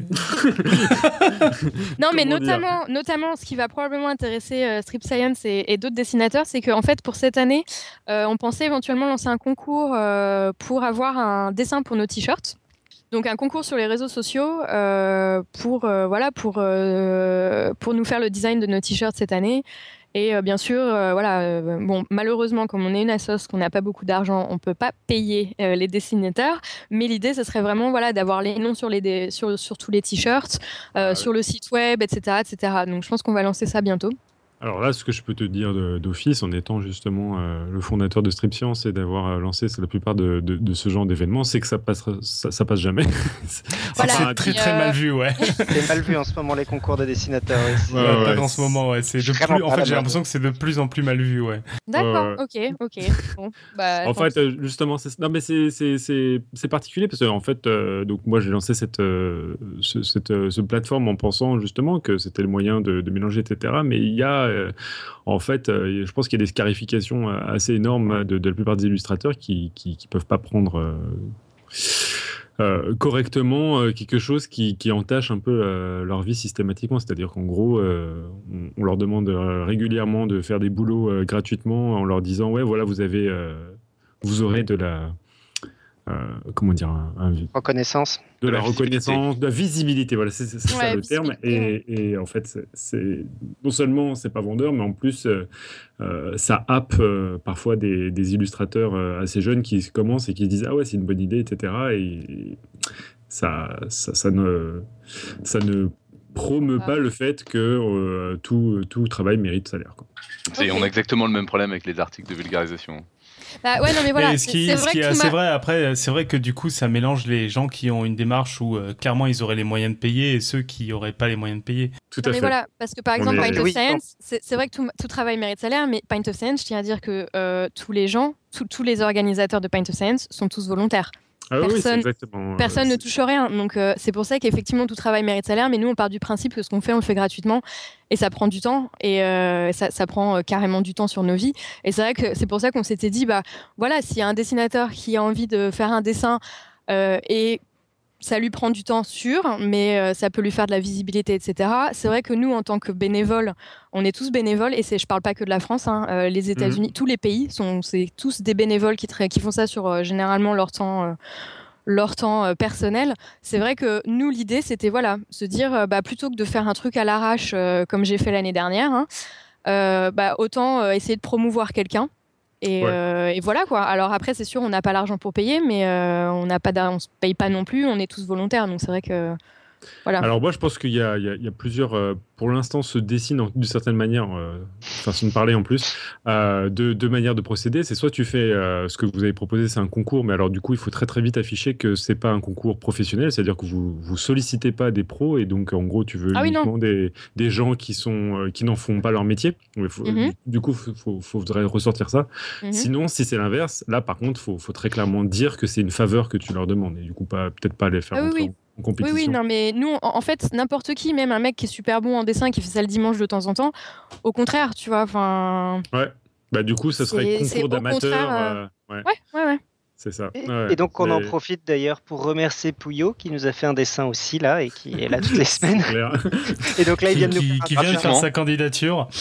B: non, mais notamment, notamment, ce qui va probablement intéresser euh, Strip Science et, d'autres dessinateurs, c'est qu'en fait, pour cette année, euh, on pensait éventuellement lancer un concours euh, pour avoir un dessin pour nos t-shirts. Donc un concours sur les réseaux sociaux pour voilà pour pour nous faire le design de nos t-shirts cette année et euh, bien sûr, euh, voilà, euh, bon, malheureusement, comme on est une assoce, qu'on n'a pas beaucoup d'argent, on peut pas payer les dessinateurs. Mais l'idée, ce serait vraiment, voilà, d'avoir les noms sur les sur, sur tous les t-shirts, ah sur le site web, etc., etc. Donc, je pense qu'on va lancer ça bientôt.
D: Alors là, ce que je peux te dire d'office, en étant justement euh, le fondateur de Strip Science et d'avoir euh, lancé la plupart de, de, ce genre d'événements, c'est que ça, passera, ça, passe jamais.
A: c'est très très mal vu, ouais.
C: c'est mal vu en ce moment les concours de dessinateurs.
A: Ouais, pas en ce moment, ouais. C'est de plus, en fait, j'ai l'impression que c'est de plus en plus mal vu, ouais.
B: D'accord, ok, ok. Bon,
D: bah, en fait, euh, justement, non mais c'est particulier parce que en fait, donc moi j'ai lancé cette, ce, cette, plateforme en pensant justement que c'était le moyen de, de mélanger, etc. Mais il y a euh, en fait, euh, je pense qu'il y a des scarifications euh, assez énormes de, la plupart des illustrateurs qui ne peuvent pas prendre correctement quelque chose qui, entache un peu leur vie systématiquement. C'est-à-dire qu'en gros, on, leur demande régulièrement de faire des boulots gratuitement en leur disant ouais voilà vous avez vous aurez de la comment dire, un,
C: reconnaissance.
D: De, la, reconnaissance, de la visibilité, voilà, c'est ça le terme. Et, en fait, c'est non seulement c'est pas vendeur, mais en plus euh, euh, ça happe parfois des, illustrateurs assez jeunes qui commencent et qui se disent ah ouais c'est une bonne idée, etc. Et, ça, ça, ne ça ne promeut pas le fait que tout, tout travail mérite salaire. Quoi.
E: On a exactement le même problème avec les articles de vulgarisation.
B: Bah ouais, non, mais voilà.
A: C'est vrai, vrai, après, c'est vrai que du coup, ça mélange les gens qui ont une démarche où euh, clairement ils auraient les moyens de payer et ceux qui n'auraient pas les moyens de payer.
D: Tout à
B: mais voilà, parce que par exemple, Pint of Science, c'est vrai que tout, travail mérite salaire, mais Pint of Science, je tiens à dire que euh, tous les gens, tous les organisateurs de Pint of Science sont tous volontaires.
D: Ah personne, euh,
B: personne ne touche rien. Donc euh, c'est pour ça qu'effectivement tout travail mérite salaire, mais nous on part du principe que ce qu'on fait, on le fait gratuitement et ça prend du temps et euh, ça, ça, prend carrément du temps sur nos vies. Et c'est vrai que c'est pour ça qu'on s'était dit, bah voilà, s'il y a un dessinateur qui a envie de faire un dessin et ça lui prend du temps sûr, mais euh, ça peut lui faire de la visibilité, etc. C'est vrai que nous, en tant que bénévoles, on est tous bénévoles, et je parle pas que de la France, hein, euh, les États-Unis, mhm. tous les pays, sont, c'est tous des bénévoles qui, qui font ça sur euh, généralement leur temps leur temps personnel. C'est vrai que nous, l'idée, c'était voilà, se dire, bah, plutôt que de faire un truc à l'arrache comme j'ai fait l'année dernière, hein, bah, autant essayer de promouvoir quelqu'un. Et,
D: Ouais.
B: euh, et voilà quoi. Alors après, c'est sûr, on n'a pas l'argent pour payer, mais euh, on n'a pas, on se paye pas non plus. On est tous volontaires, donc c'est vrai que voilà.
D: Alors moi, je pense qu'il y, a- il y a- il y a plusieurs, euh, pour l'instant, se dessinent en- d'une certaine manière, euh, façon de parler en plus, euh, deux, deux manières de procéder. C'est soit tu fais euh, ce que vous avez proposé, c'est un concours, mais alors du coup, il faut très très vite afficher que c'est pas un concours professionnel, c'est-à-dire que vous vous sollicitez pas des pros et donc en gros, tu veux
B: Ah oui,
D: uniquement des, des gens qui sont euh, qui n'en font pas leur métier. Il
B: Mhm.
D: Du coup, faut- faudrait ressortir ça.
B: Mhm.
D: Sinon, si c'est l'inverse, là par contre, faut, faut très clairement dire que c'est une faveur que tu leur demandes et du coup, pas peut-être pas les faire
B: Ah oui.
D: En,
B: Oui, oui, non, mais nous, en, en fait, n'importe qui, même un mec qui est super bon en dessin, qui fait ça le dimanche de temps en temps, au contraire, tu vois, enfin,
D: Bah, du coup, ça serait concours d'amateurs.
B: contraire,
D: euh, ouais,
B: ouais, ouais, ouais.
D: c'est ça.
C: Et,
D: Ouais,
C: et donc on en profite d'ailleurs pour remercier Pouillot qui nous a fait un dessin aussi là et qui est là toutes les semaines.
D: c'est clair.
C: Et donc là il
A: qui,
C: vient de nous
A: qui- vient de faire sa candidature.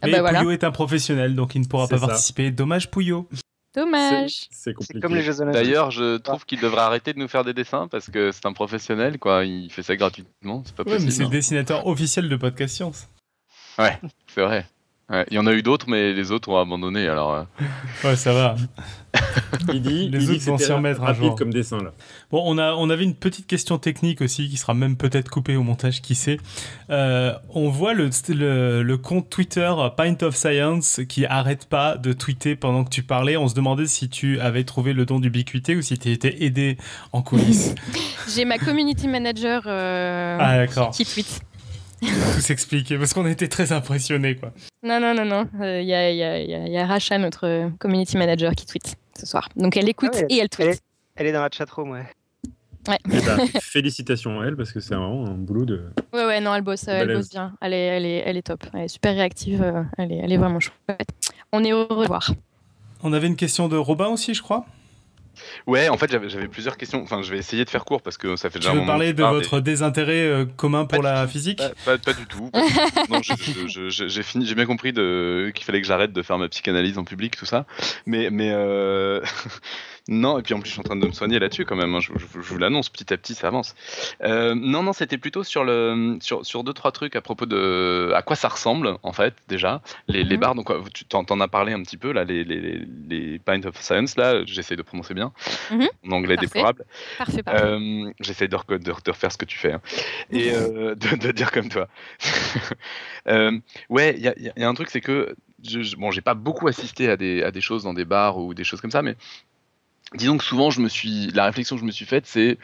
B: Ah
A: Mais
B: bah voilà.
A: Pouillot est un professionnel, donc il ne pourra pas
D: ça.
A: participer. Dommage Pouillot.
B: Dommage.
D: C'est- compliqué.
C: Comme les Jeux Olympiques.
E: D'ailleurs, je trouve qu'il devrait arrêter de nous faire des dessins parce que c'est un professionnel, quoi. Il fait ça gratuitement, c'est pas
A: Ouais, mais c'est
E: possible.
A: le dessinateur officiel de Podcast Science.
E: hein. C'est vrai. Ouais, Il y en a eu d'autres, mais les autres ont abandonné. Alors, euh,
A: Ouais, ça va.
D: Il dit,
A: Les
D: il
A: autres vont
D: c'était
A: s'y remettre un
D: rapide
A: jour.
D: comme dessin là.
A: Bon, on, a, on avait une petite question technique aussi qui sera même peut-être coupée au montage, qui sait. Euh, on voit le, le, le compte Twitter Pint of Science qui arrête pas de tweeter pendant que tu parlais. On se demandait si tu avais trouvé le don d'ubiquité ou si tu étais aidé en coulisses.
B: J'ai ma community manager euh,
A: ah,
B: qui tweet.
A: Tout s'expliquer parce qu'on était très impressionnés, quoi.
B: Non, non, non, non. Il y, a, y, a, y, a, y a Racha, notre euh, community manager, qui tweet ce soir. Donc elle écoute
C: Ah ouais,
B: et elle
C: Elle
B: tweet.
C: est, elle est dans la chatroom, ouais.
D: Eh ben, félicitations à elle parce que c'est vraiment un boulot de.
B: Ouais, ouais, non, elle bosse, euh, elle bosse bien. Elle est, elle, est, elle est top. Elle est super réactive. euh, Elle est, elle est vraiment chouette. On est heureux de voir.
A: On avait une question de Robin aussi, je crois.
E: Ouais, en fait, j'avais plusieurs questions. Enfin, je vais essayer de faire court parce que ça fait
A: Tu
E: déjà un
A: veux
E: moment.
A: parler de votre désintérêt euh, commun pour
E: Pas
A: la
E: du
A: physique?
E: Pas, pas- pas du tout. j'ai fini, j'ai bien compris de, qu'il fallait que j'arrête de faire ma psychanalyse en public, tout ça. Mais, mais euh, non. Et puis en plus, je suis en train de me soigner là-dessus quand même. hein. Je, je- je vous l'annonce, petit à petit, ça avance. Euh, non, non, c'était plutôt sur le, sur, sur deux trois trucs à propos de à quoi ça ressemble en fait déjà les, les
B: Mhm.
E: bars. Donc tu t'en, t'en as parlé un petit peu là, les, les, les, Pint of Science là. J'essaie de prononcer bien
B: Mhm.
E: en anglais
B: Parfait.
E: déplorable.
B: Parfait, parfait.
E: Euh, J'essaie de, de, de refaire ce que tu fais hein. et euh, de, de dire comme toi. Ouais, il y a, il y a un truc, c'est que je, je- bon, j'ai pas beaucoup assisté à des, à des choses dans des bars ou des choses comme ça, mais disons que souvent, je me suis, la réflexion que je me suis faite, c'est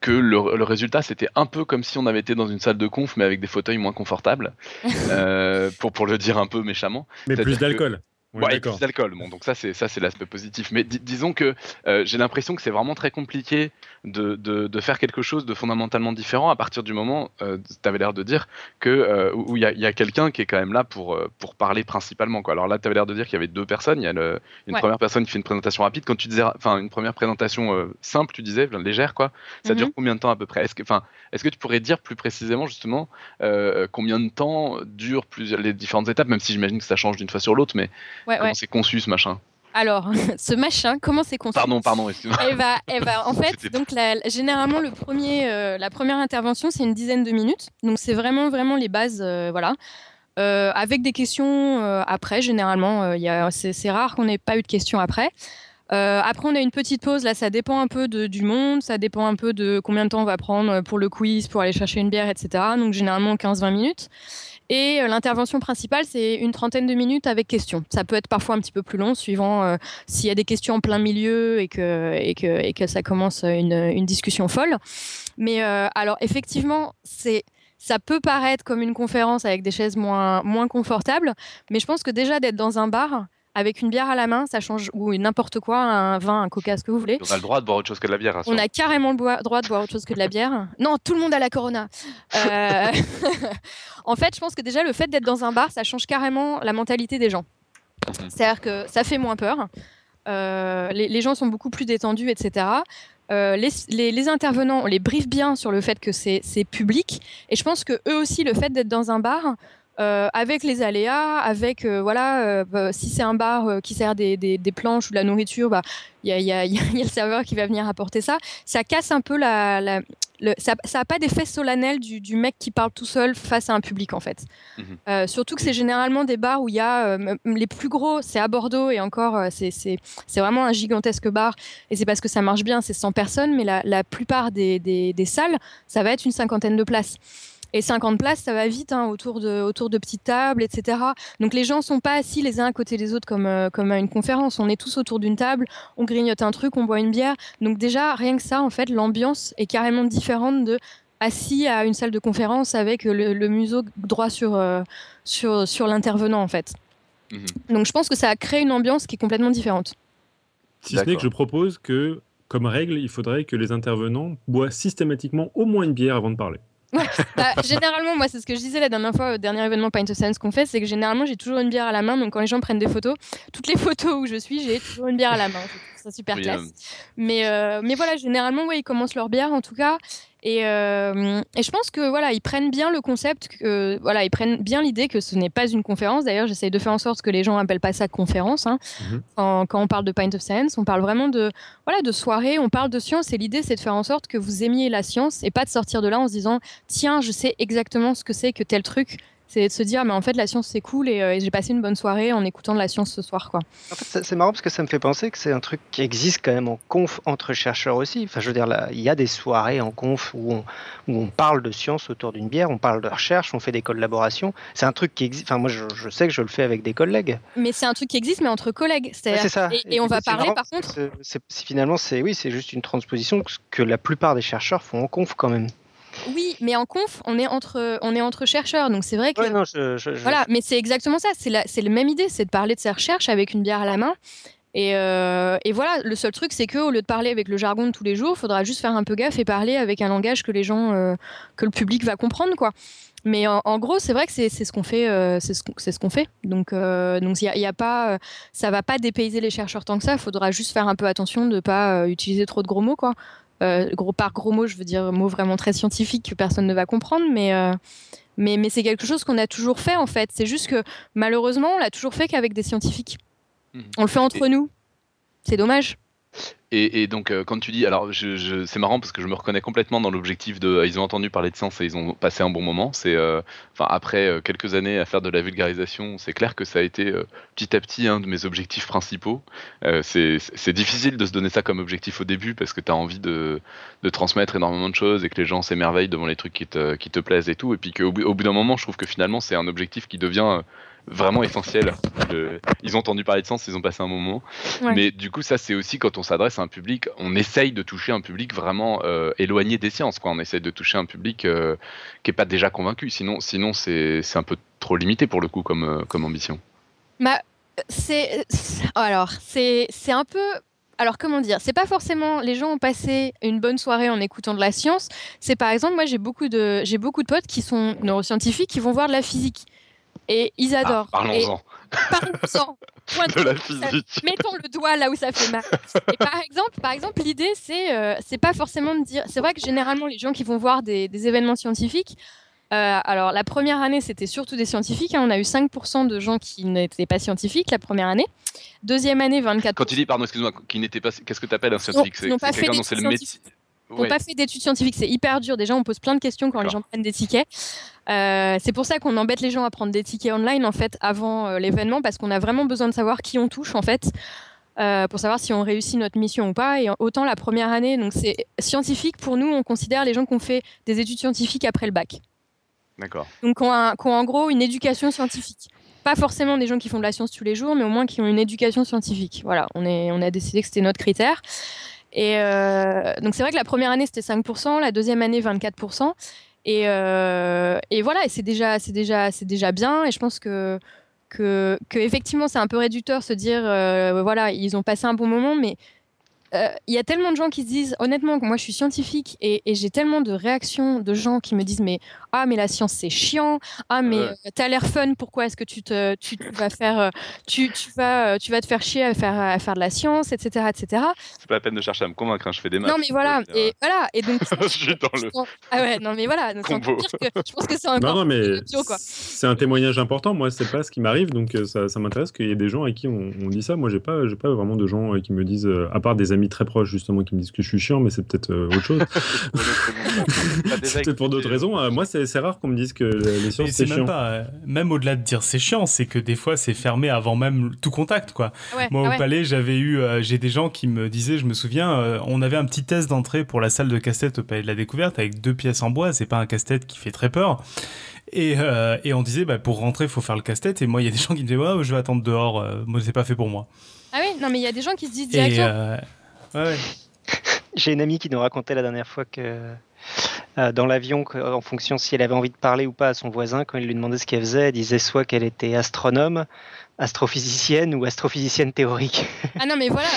E: que le, le résultat, c'était un peu comme si on avait été dans une salle de conf, mais avec des fauteuils moins confortables, euh, pour, pour le dire un peu méchamment.
D: Mais plus
E: que-
D: d'alcool. On est
E: Ouais, et
D: d'accord.
E: plus d'alcool. Bon, donc ça c'est ça c'est l'aspect positif. Mais di- disons que euh, j'ai l'impression que c'est vraiment très compliqué de, de, de faire quelque chose de fondamentalement différent à partir du moment, euh, tu avais l'air de dire que euh, où il y a, il y a quelqu'un qui est quand même là pour euh, pour parler principalement quoi. Alors là, tu avais l'air de dire qu'il y avait deux personnes. Il y a le- une
B: Ouais.
E: première personne qui fait une présentation rapide. Quand tu disais, enfin une première présentation euh, simple, tu disais légère quoi. Ça dure
B: Mhm.
E: combien de temps à peu près? Est-ce que enfin est-ce que tu pourrais dire plus précisément justement euh, combien de temps durent les différentes étapes, même si j'imagine que ça change d'une fois sur l'autre, mais
B: Ouais,
E: comment
B: ouais.
E: c'est conçu ce machin
B: Alors, ce machin, comment c'est conçu
E: Pardon, pardon, excuse-moi.
B: Elle va, elle va, en fait, donc la- généralement le premier, euh, la première intervention c'est une dizaine de minutes, donc c'est vraiment vraiment les bases, euh, voilà. Euh, avec des questions après, généralement, il y a- c'est rare qu'on n'ait pas eu de questions après. Après, on a une petite pause. Là, ça dépend un peu de- du monde, ça dépend un peu de combien de temps on va prendre pour le quiz, pour aller chercher une bière, etc. Donc, généralement 15-20 minutes. Et euh, l'intervention principale, c'est une trentaine de minutes avec questions. Ça peut être parfois un petit peu plus long, suivant euh, s'il y a des questions en plein milieu et que, ça commence une, discussion folle. Mais euh, alors, effectivement. Ça peut paraître comme une conférence avec des chaises moins confortables, mais je pense que déjà d'être dans un bar avec une bière à la main, ça change, ou n'importe quoi, un vin, un coca, ce que vous voulez.
E: On a le droit de boire autre chose que de la bière.
B: On a carrément le droit de boire autre chose que de la bière. Non, tout le monde a la Corona. Euh, en fait, je pense que déjà le fait d'être dans un bar, ça change carrément la mentalité des gens.
E: Mhm.
B: C'est-à-dire que ça fait moins peur. Euh, les, les gens sont beaucoup plus détendus, etc. Euh, les, les- les intervenants, on les briefe bien sur le fait que c'est c'est public. Et je pense que eux aussi, le fait d'être dans un bar, avec les aléas, avec voilà, bah, si c'est un bar qui sert des, des, planches ou de la nourriture, bah il y, y, a, le serveur qui va venir apporter ça. Ça casse un peu la, la ça n'a pas d'effet solennel du, du, mec qui parle tout seul face à un public en fait. Mhm. surtout que c'est généralement des bars où il y a les plus gros, c'est à Bordeaux et encore c'est vraiment un gigantesque bar et c'est parce que ça marche bien, c'est 100 personnes, mais la, la plupart des, des, des, salles, ça va être une cinquantaine de places. Et 50 places, ça va vite, hein, autour, de, autour de petites tables, etc. Donc les gens ne sont pas assis les uns à côté des autres comme, euh, comme à une conférence. On est tous autour d'une table, on grignote un truc, on boit une bière. Donc déjà, rien que ça, en fait, l'ambiance est carrément différente de assis à une salle de conférence avec le, museau droit sur, euh, sur, sur l'intervenant, en fait. Mhm. Donc je pense que ça a créé une ambiance qui est complètement différente.
D: Si ce n'est que je propose que, comme règle, il faudrait que les intervenants boivent systématiquement au moins une bière avant de parler.
B: Bah, généralement, moi, c'est ce que je disais la dernière fois au dernier événement Pint of Science qu'on fait, c'est que généralement, j'ai toujours une bière à la main. Donc, quand les gens prennent des photos, toutes les photos où je suis, j'ai toujours une bière à la main. C'est super classe. Mais, euh, mais voilà, généralement, ouais, ils commencent leur bière en tout cas. Et, euh, et, je pense que voilà, ils prennent bien le concept, que, voilà, ils prennent bien l'idée que ce n'est pas une conférence. D'ailleurs, j'essaye de faire en sorte que les gens n'appellent pas ça conférence. Hein. Mhm. quand, quand, on parle de Pint of Science, on parle vraiment de voilà de soirée, on parle de science. Et l'idée, c'est de faire en sorte que vous aimiez la science et pas de sortir de là en se disant tiens, je sais exactement ce que c'est que tel truc c'est de se dire mais en fait la science c'est cool euh, et, j'ai passé une bonne soirée en écoutant de la science ce soir quoi.
C: En fait c'est marrant parce que ça me fait penser que c'est un truc qui existe quand même en conf entre chercheurs aussi. Enfin je veux dire il y a des soirées en conf où on, où on parle de science autour d'une bière, on parle de recherche, on fait des collaborations. C'est un truc qui existe. Enfin moi je, je, sais que je le fais avec des collègues.
B: Mais c'est un truc qui existe mais entre collègues.
C: c'est ça.
B: Et, et, on va parler par contre.
C: finalement c'est oui c'est juste une transposition que la plupart des chercheurs font en conf quand même.
B: Oui, mais en conf, on est entre, on est entre chercheurs, donc c'est vrai que.
C: non, je,
B: Voilà, mais c'est exactement ça. C'est la, c'est la même idée, c'est de parler de ses recherches avec une bière à la main. Et, euh, et voilà, le seul truc, c'est que au lieu de parler avec le jargon de tous les jours, il faudra juste faire un peu gaffe et parler avec un langage que les gens, euh, que le public va comprendre, quoi. Mais en, gros, c'est vrai que c'est, c'est ce qu'on fait, euh, c'est ce, c'est ce qu'on fait. Donc, donc il y, a pas, ça va pas dépayser les chercheurs tant que ça. Il faudra juste faire un peu attention de pas utiliser trop de gros mots, quoi. Euh, gros, par gros mots, je veux dire mots vraiment très scientifiques que personne ne va comprendre, mais, euh, mais, mais c'est quelque chose qu'on a toujours fait en fait. C'est juste que malheureusement, on l'a toujours fait qu'avec des scientifiques. Mhm. On le fait entre nous. C'est dommage.
E: Et, donc, euh, quand tu dis, alors c'est marrant parce que je me reconnais complètement dans l'objectif de, euh, ils ont entendu parler de science et ils ont passé un bon moment. C'est, euh, enfin, après quelques années à faire de la vulgarisation, c'est clair que ça a été petit à petit un de mes objectifs principaux. c'est difficile de se donner ça comme objectif au début parce que tu as envie de, de, transmettre énormément de choses et que les gens s'émerveillent devant les trucs qui te, qui te plaisent et tout. Et puis qu'au au bout d'un moment, je trouve que finalement, c'est un objectif qui devient vraiment essentiel. Ils ont entendu parler de sens, ils ont passé un moment. Mais du coup, ça, c'est aussi quand on s'adresse à un public, on essaye de toucher un public vraiment euh, éloigné des sciences. Quoi. On essaye de toucher un public euh, qui n'est pas déjà convaincu. Sinon, sinon c'est un peu trop limité pour le coup comme, euh, comme ambition.
B: Bah, c'est. Alors, c'est un peu alors comment dire, c'est pas forcément les gens ont passé une bonne soirée en écoutant de la science. C'est par exemple, moi j'ai beaucoup de j'ai beaucoup de potes qui sont neuroscientifiques qui vont voir de la physique. Et ils ah, adorent.
E: Parlons-en.
B: Parlons-en.
E: de la physique.
B: mettons le doigt là où ça fait mal. Et par exemple, par exemple, l'idée c'est euh, c'est pas forcément de dire. C'est vrai que généralement les gens qui vont voir des, des événements scientifiques. Euh, alors la première année c'était surtout des scientifiques. Hein. on a eu 5% de gens qui n'étaient pas scientifiques la première année. Deuxième année 24%.
E: Quand tu dis pardon excuse-moi qui n'étaient pas. Qu'est-ce que tu appelles un scientifique?
B: C'est quelqu'un dont c'est le métier n'ont pas fait d'études scientifiques. C'est hyper dur. Déjà, on pose plein de questions quand les gens prennent des tickets. Euh, c'est pour ça qu'on embête les gens à prendre des tickets online en fait avant euh, l'événement parce qu'on a vraiment besoin de savoir qui on touche en fait. Euh, pour savoir si on réussit notre mission ou pas. Et autant la première année, donc c'est scientifique pour nous, on considère les gens qui ont fait des études scientifiques après le bac.
E: D'accord.
B: Donc qui ont, en gros une éducation scientifique. Pas forcément des gens qui font de la science tous les jours, mais au moins qui ont une éducation scientifique. Voilà, on, est, on a décidé que c'était notre critère. Et euh, donc c'est vrai que la première année c'était 5%, la deuxième année 24%. Et, euh, et voilà, et c'est déjà, c'est déjà, c'est déjà bien. Et je pense que, que, que effectivement c'est un peu réducteur se dire, euh, voilà, ils ont passé un bon moment, mais euh, il y a tellement de gens qui se disent, honnêtement, moi je suis scientifique et, et j'ai tellement de réactions de gens qui me disent, mais ah mais la science c'est chiant, ah mais
E: Ouais.
B: euh, t'as l'air fun, pourquoi est-ce que tu te, tu, tu vas faire, euh, tu, tu vas, euh, tu vas te faire chier à faire, à faire de la science, etc., etc.
E: C'est pas la peine de chercher à me convaincre, hein, je fais des maths.
B: Non mais voilà, et voilà, et donc
E: Je suis dans le
B: ah ouais, non mais voilà, donc que- je pense que c'est
D: Non,
B: encore
D: non, mais
B: quoi.
D: c'est un témoignage important. Moi, c'est pas ce qui m'arrive, donc euh, ça, ça m'intéresse qu'il y ait des gens à qui on, on dit ça. Moi, j'ai pas, j'ai pas vraiment de gens euh, qui me disent, euh, à part des amis très proches justement, qui me disent que je suis chiant, mais c'est peut-être euh, autre chose. C'est peut-être pour d'autres raisons. Euh, moi, c'est c'est rare qu'on me dise que les sciences
A: c'est
D: chiant.
A: pas, euh, même au-delà de dire c'est chiant, c'est que des fois c'est fermé avant même tout contact, quoi.
B: Ouais,
A: Moi,
B: ah
A: au
B: ouais.
A: palais, j'avais eu, euh, j'ai des gens qui me disaient, je me souviens, euh, on avait un petit test d'entrée pour la salle de casse-tête au palais de la découverte avec deux pièces en bois. C'est pas un casse-tête qui fait très peur. Et, euh, et on disait, bah, pour rentrer, faut faire le casse-tête. Et moi, il y a des gens qui me disaient, ouais, je vais attendre dehors. euh, moi, c'est pas fait pour moi.
B: Ah oui, non mais il y a des gens qui se disent
A: Et
B: directement.
A: Ouais.
C: J'ai une amie qui nous racontait la dernière fois que euh, dans l'avion, en fonction si elle avait envie de parler ou pas à son voisin, quand il lui demandait ce qu'elle faisait, elle disait soit qu'elle était astronome, astrophysicienne ou astrophysicienne théorique.
B: Ah non, mais voilà,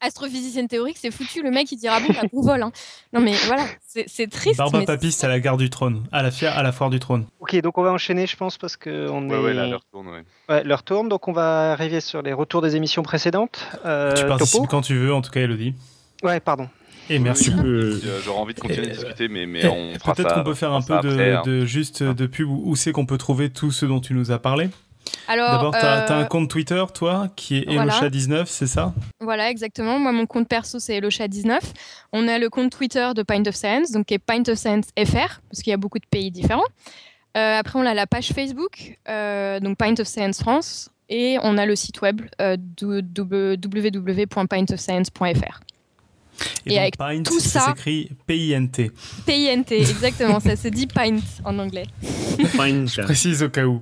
B: astrophysicienne théorique, c'est foutu. Le mec, il dira bon, bah, bon vol. hein. Non, mais voilà, c'est triste.
A: Barba
B: mais
A: Papiste à la gare du trône, à la, fière, à la foire du trône.
C: Ok, donc on va enchaîner, je pense, parce que on
E: Ouais,
C: est...
E: ouais, là, leur tourne, ouais.
C: Ouais, leur tourne. Donc on va arriver sur les retours des émissions précédentes. Euh,
A: tu participes
C: Topo
A: quand tu veux, en tout cas, Elodie.
C: Ouais, pardon.
A: Et merci.
E: Oui, euh, J'aurais envie de continuer à discuter, mais, mais
A: Et
E: on fera ça.
A: Peut-être qu'on peut faire un peu
E: ça
A: de,
E: après, hein.
A: de juste de pub où où c'est qu'on peut trouver tout ce dont tu nous as parlé. D'abord, tu as,
B: euh,
A: un compte Twitter, toi, qui est
B: voilà.
A: Elosha19, c'est ça?
B: Voilà, exactement. Moi, mon compte perso, c'est Elosha19. On a le compte Twitter de Pint of Science, donc qui est Pint of Science FR, parce qu'il y a beaucoup de pays différents. Euh, après, on a la page Facebook, euh, donc Pint of Science France, et on a le site web euh, www.pintofscience.fr. Et
A: donc,
B: avec
A: Pint,
B: tout ça-
A: s'écrit P-I-N-T.
B: PINT, exactement, ça se dit Pint en anglais.
D: Fine.
A: Je précise au cas où.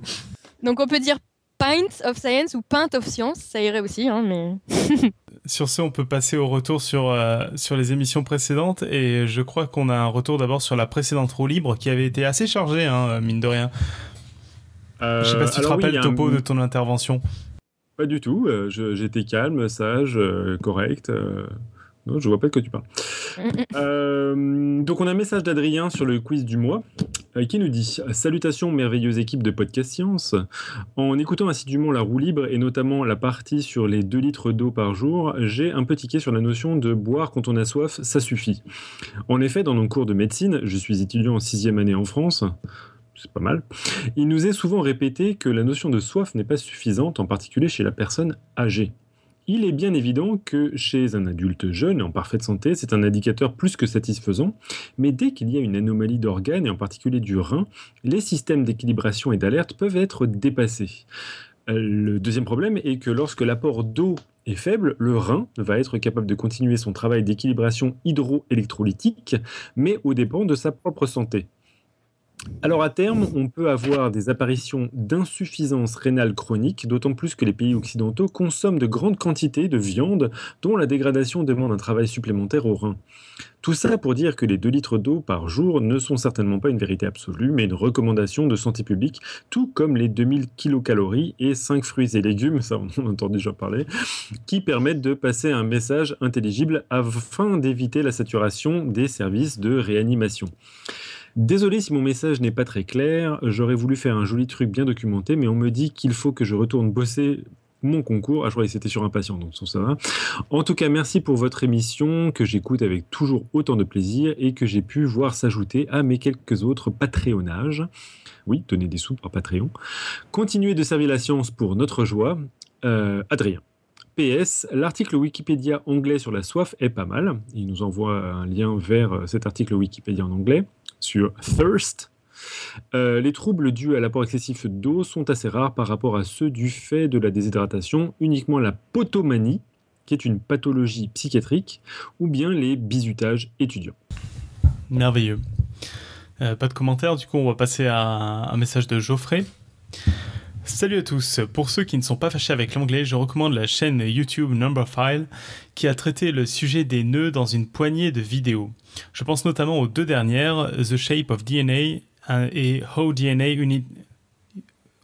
B: Donc on peut dire Pint of Science ou Pint of Science, ça irait aussi, hein, mais
A: Sur ce, on peut passer au retour sur, euh, sur les émissions précédentes. Et je crois qu'on a un retour d'abord sur la précédente roue libre qui avait été assez chargée, hein, mine de rien. je sais pas si tu te
D: Euh, oui,
A: rappelles,
D: un-
A: Topo, de ton intervention.
D: Pas du tout. euh, J'étais calme, sage, euh, correct. Non, je vois pas de quoi tu parles. Euh, donc on a un message d'Adrien sur le quiz du mois euh, qui nous dit Salutations merveilleuse équipe de Podcast Science. En écoutant assidûment la roue libre et notamment la partie sur les 2 litres d'eau par jour, j'ai un peu tiqué sur la notion de boire quand on a soif, ça suffit. En effet, dans nos cours de médecine, je suis étudiant en sixième année en France, c'est pas mal, il nous est souvent répété que la notion de soif n'est pas suffisante, en particulier chez la personne âgée. Il est bien évident que chez un adulte jeune et en parfaite santé, c'est un indicateur plus que satisfaisant, mais dès qu'il y a une anomalie d'organes, et en particulier du rein, les systèmes d'équilibration et d'alerte peuvent être dépassés. Euh, Le deuxième problème est que lorsque l'apport d'eau est faible, le rein va être capable de continuer son travail d'équilibration hydroélectrolytique, mais au dépens de sa propre santé. Alors à terme, on peut avoir des apparitions d'insuffisance rénale chronique, d'autant plus que les pays occidentaux consomment de grandes quantités de viande dont la dégradation demande un travail supplémentaire au rein. Tout ça pour dire que les 2 litres d'eau par jour ne sont certainement pas une vérité absolue, mais une recommandation de santé publique, tout comme les 2000 kilocalories et 5 fruits et légumes, ça on en a entendu déjà parler, qui permettent de passer un message intelligible afin d'éviter la saturation des services de réanimation. Désolé si mon message n'est pas très clair, j'aurais voulu faire un joli truc bien documenté, mais on me dit qu'il faut que je retourne bosser mon concours. Ah, je crois que c'était sur Impatient, donc ça va. En tout cas, merci pour votre émission que j'écoute avec toujours autant de plaisir et que j'ai pu voir s'ajouter à mes quelques autres patreonnages. Oui, donner des sous par Patreon. Continuez de servir la science pour notre joie. Euh, Adrien. PS, l'article Wikipédia anglais sur la soif est pas mal. Il nous envoie un lien vers euh, cet article Wikipédia en anglais sur Thirst. Euh, les troubles dus à l'apport excessif d'eau sont assez rares par rapport à ceux du fait de la déshydratation, uniquement la potomanie, qui est une pathologie psychiatrique, ou bien les bizutages étudiants.
A: Merveilleux. Euh, pas de commentaires, du coup on va passer à un message de Geoffrey. Salut à tous. Pour ceux qui ne sont pas fâchés avec l'anglais, je recommande la chaîne YouTube Numberphile qui a traité le sujet des nœuds dans une poignée de vidéos. Je pense notamment aux deux dernières, The Shape of DNA et How DNA uni...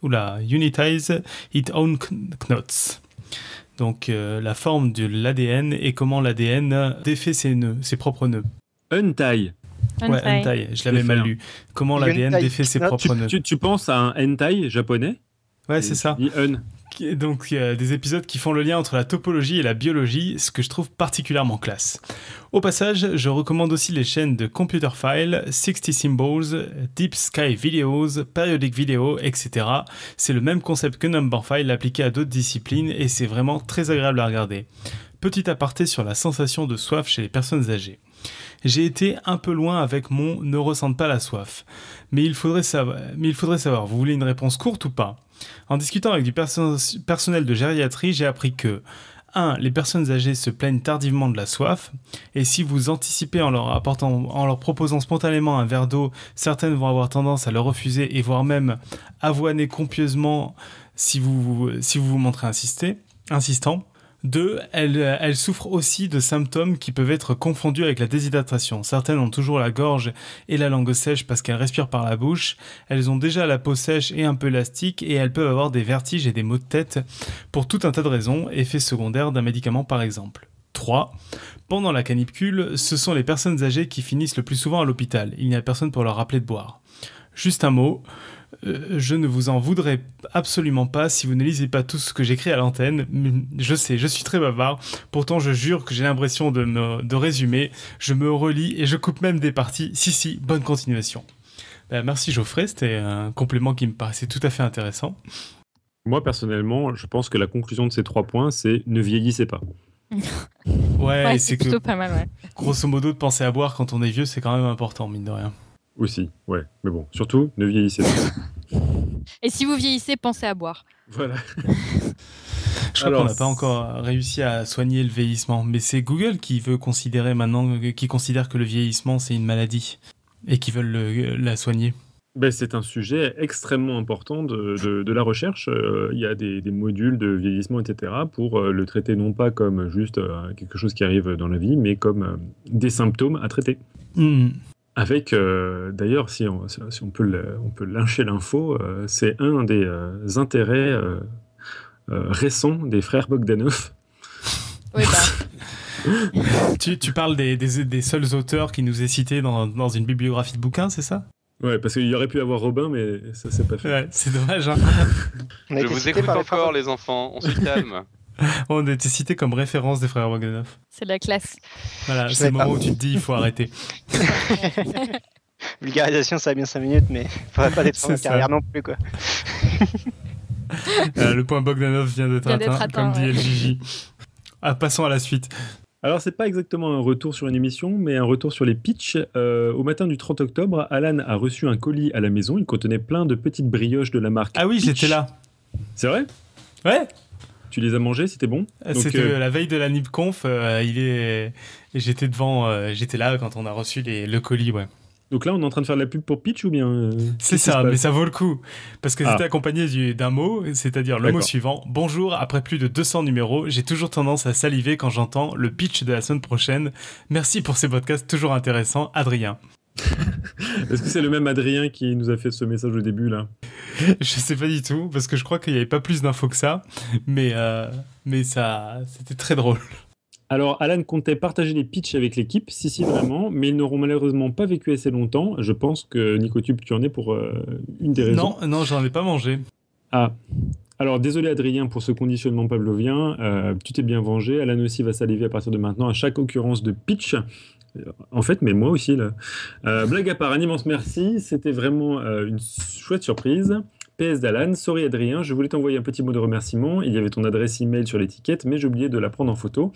A: Oula, Unitize Its Own Knots. donc euh, la forme de l'ADN et comment l'ADN défait ses nœuds, ses propres nœuds.
D: Untie.
A: Ouais,
B: Hentai.
A: hentai, je l'avais mal lu. Comment l'ADN défait ses
C: tu-
A: propres nœuds.
D: Tu, tu penses à un hentai japonais?
A: Ouais, c'est ça.
D: Un.
A: Donc, il y a des épisodes qui font le lien entre la topologie et la biologie, ce que je trouve particulièrement classe. Au passage, je recommande aussi les chaînes de Computer File, 60 Symbols, Deep Sky Videos, Periodic Video, etc. C'est le même concept que Number File appliqué à d'autres disciplines et c'est vraiment très agréable à regarder. Petit aparté sur la sensation de soif chez les personnes âgées. J'ai été un peu loin avec mon ne ressente pas la soif. Mais il faudrait savoir, mais il faudrait savoir vous voulez une réponse courte ou pas? En discutant avec du perso- personnel de gériatrie, j'ai appris que 1. Les personnes âgées se plaignent tardivement de la soif, et si vous anticipez en leur, proposant spontanément un verre d'eau, certaines vont avoir tendance à le refuser et voire même avoiner copieusement si vous vous, montrez insistant. 2. Elles, elles souffrent aussi de symptômes qui peuvent être confondus avec la déshydratation. Certaines ont toujours la gorge et la langue sèche parce qu'elles respirent par la bouche, elles ont déjà la peau sèche et un peu élastique et elles peuvent avoir des vertiges et des maux de tête pour tout un tas de raisons, effets secondaires d'un médicament par exemple. 3. Pendant la canicule, ce sont les personnes âgées qui finissent le plus souvent à l'hôpital. Il n'y a personne pour leur rappeler de boire. Juste un mot, euh, je ne vous en voudrais absolument pas si vous ne lisez pas tout ce que j'écris à l'antenne. Je sais, je suis très bavard. Pourtant, je jure que j'ai l'impression de, me, de résumer. Je me relis et je coupe même des parties. Si, si, bonne continuation. Ben, merci Geoffrey, c'était un complément qui me paraissait tout à fait intéressant.
D: Moi, personnellement, je pense que la conclusion de ces trois points, c'est ne vieillissez pas.
A: Ouais,
B: c'est
A: que
B: plutôt pas mal, ouais.
A: grosso modo de penser à boire quand on est vieux, c'est quand même important, mine de rien.
D: Aussi, ouais. Mais bon, surtout, ne vieillissez pas.
B: Et si vous vieillissez, pensez à boire.
D: voilà.
A: Je crois qu'on n'a pas encore réussi à soigner le vieillissement, mais c'est Google qui veut considérer maintenant, qui considère que le vieillissement c'est une maladie et qui veulent le- la soigner.
D: Ben, c'est un sujet extrêmement important de, de- de la recherche. Euh, Il y a des, des modules de vieillissement, etc., pour euh, le traiter non pas comme juste euh, quelque chose qui arrive dans la vie, mais comme euh, des symptômes à traiter.
A: Hmm.
D: Avec, euh, d'ailleurs, si on, si on peut, le- on peut lyncher l'info, euh, c'est un des euh, intérêts euh, euh, récents des frères Bogdanov.
B: Oui, bah,
A: Tu, tu parles des, des, des seuls auteurs qui nous est cités dans, dans une bibliographie de bouquins, c'est ça?
D: Ouais, parce qu'il y aurait pu avoir Robin, mais ça s'est pas fait.
A: Ouais, c'est dommage. Hein.
F: Je vous
C: cité
F: écoute encore, les enfants, on se calme.
A: On a été cités comme référence des frères Bogdanov.
B: c'est la classe.
A: Voilà, c'est le moment où tu te dis il faut arrêter.
C: Vulgarisation, ça va bien 5 minutes, mais faudrait pas détruire
A: C'est
C: ma carrière non plus, quoi.
A: Euh, le point Bogdanov vient d'être atteint,
B: atteint,
A: comme dit. LJJ. Ah, passons à la suite.
D: Alors, c'est pas exactement un retour sur une émission, mais un retour sur les pitchs. Euh, au matin du 30 octobre, Alan a reçu un colis à la maison. Il contenait plein de petites brioches de la marque.
A: Ah oui,
D: Pitch.
A: j'étais là.
D: C'est vrai?
A: Ouais,
D: Tu les as mangées, c'était bon? Donc,
A: c'était
D: euh,
A: la veille de la NIPConf. euh, il est... J'étais devant, euh, j'étais là quand on a reçu les, le colis, ouais.
D: donc là, on est en train de faire de la pub pour Pitch ou bien euh,
A: C'est ça, mais ça vaut le coup. Parce que
D: Ah.
A: c'était accompagné du- d'un mot, c'est-à-dire le mot suivant. Bonjour, après plus de 200 numéros, j'ai toujours tendance à saliver quand j'entends le pitch de la semaine prochaine. Merci pour ces podcasts toujours intéressants, Adrien.
D: Est-ce que c'est le même Adrien qui nous a fait ce message au début là?
A: Je sais pas du tout, parce que je crois qu'il n'y avait pas plus d'infos que ça, mais, euh, mais ça, c'était très drôle.
D: Alors, Alan comptait partager les pitchs avec l'équipe, si, si, vraiment, mais ils n'auront malheureusement pas vécu assez longtemps. Je pense que Nicotube, tu en es pour euh, une des raisons.
A: Non, non, j'en ai pas mangé.
D: Ah. Alors, désolé Adrien pour ce conditionnement pavlovien. Euh, tu t'es bien vengé. Alan aussi va saliver à partir de maintenant à chaque occurrence de pitch. En fait, mais moi aussi, là. Euh, blague à part, un immense merci. C'était vraiment euh, une chouette surprise. PS d'Alan, sorry Adrien, je voulais t'envoyer un petit mot de remerciement. Il y avait ton adresse email sur l'étiquette, mais oublié de la prendre en photo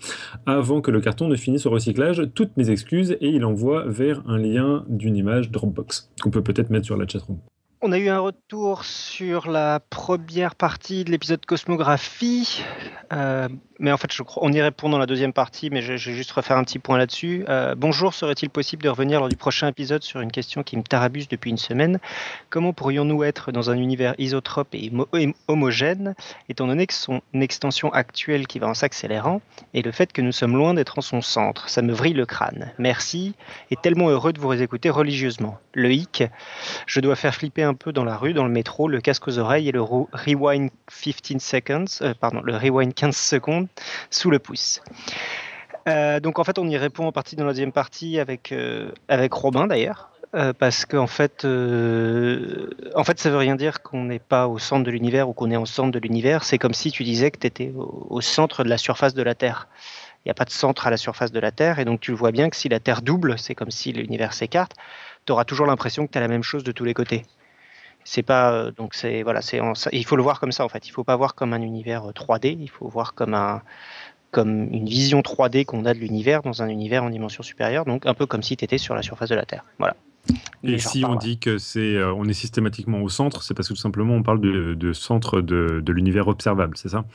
D: avant que le carton ne finisse au recyclage. Toutes mes excuses et il envoie vers un lien d'une image Dropbox qu'on peut peut-être mettre sur la chatroom.
C: On a eu un retour sur la première partie de l'épisode Cosmographie, euh, mais en fait, on y répond dans la deuxième partie, mais je, vais juste refaire un petit point là-dessus. Euh, bonjour, serait-il possible de revenir lors du prochain épisode sur une question qui me tarabuse depuis une semaine? Comment pourrions-nous être dans un univers isotrope et homo- hom- homogène, étant donné que son extension actuelle qui va en s'accélérant et le fait que nous sommes loin d'être en son centre? Ça me vrille le crâne. Merci, et tellement heureux de vous écouter religieusement. Le je dois faire flipper un peu dans la rue, dans le métro, le casque aux oreilles et le rewind 15 seconds, euh, pardon, le rewind 15 secondes sous le pouce. Euh, donc en fait, on y répond en partie dans la deuxième partie avec, euh, avec Robin d'ailleurs. Euh, parce qu'en fait, en fait, ça veut rien dire qu'on n'est pas au centre de l'univers ou qu'on est au centre de l'univers. C'est comme si tu disais que tu étais au, au centre de la surface de la Terre. Il n'y a pas de centre à la surface de la Terre, et donc tu vois bien que si la Terre double, c'est comme si l'univers s'écarte, tu auras toujours l'impression que tu as la même chose de tous les côtés. C'est pas euh, donc c'est voilà, c'est il faut le voir comme ça en fait. Il faut pas voir comme un univers euh, 3D, il faut voir comme un comme une vision 3D qu'on a de l'univers dans un univers en dimension supérieure, donc un peu comme si tu étais sur la surface de la Terre. Voilà.
D: Et si on dit que c'est, euh, on est systématiquement au centre, c'est parce que tout simplement on parle de, de centre de, de l'univers observable, c'est ça?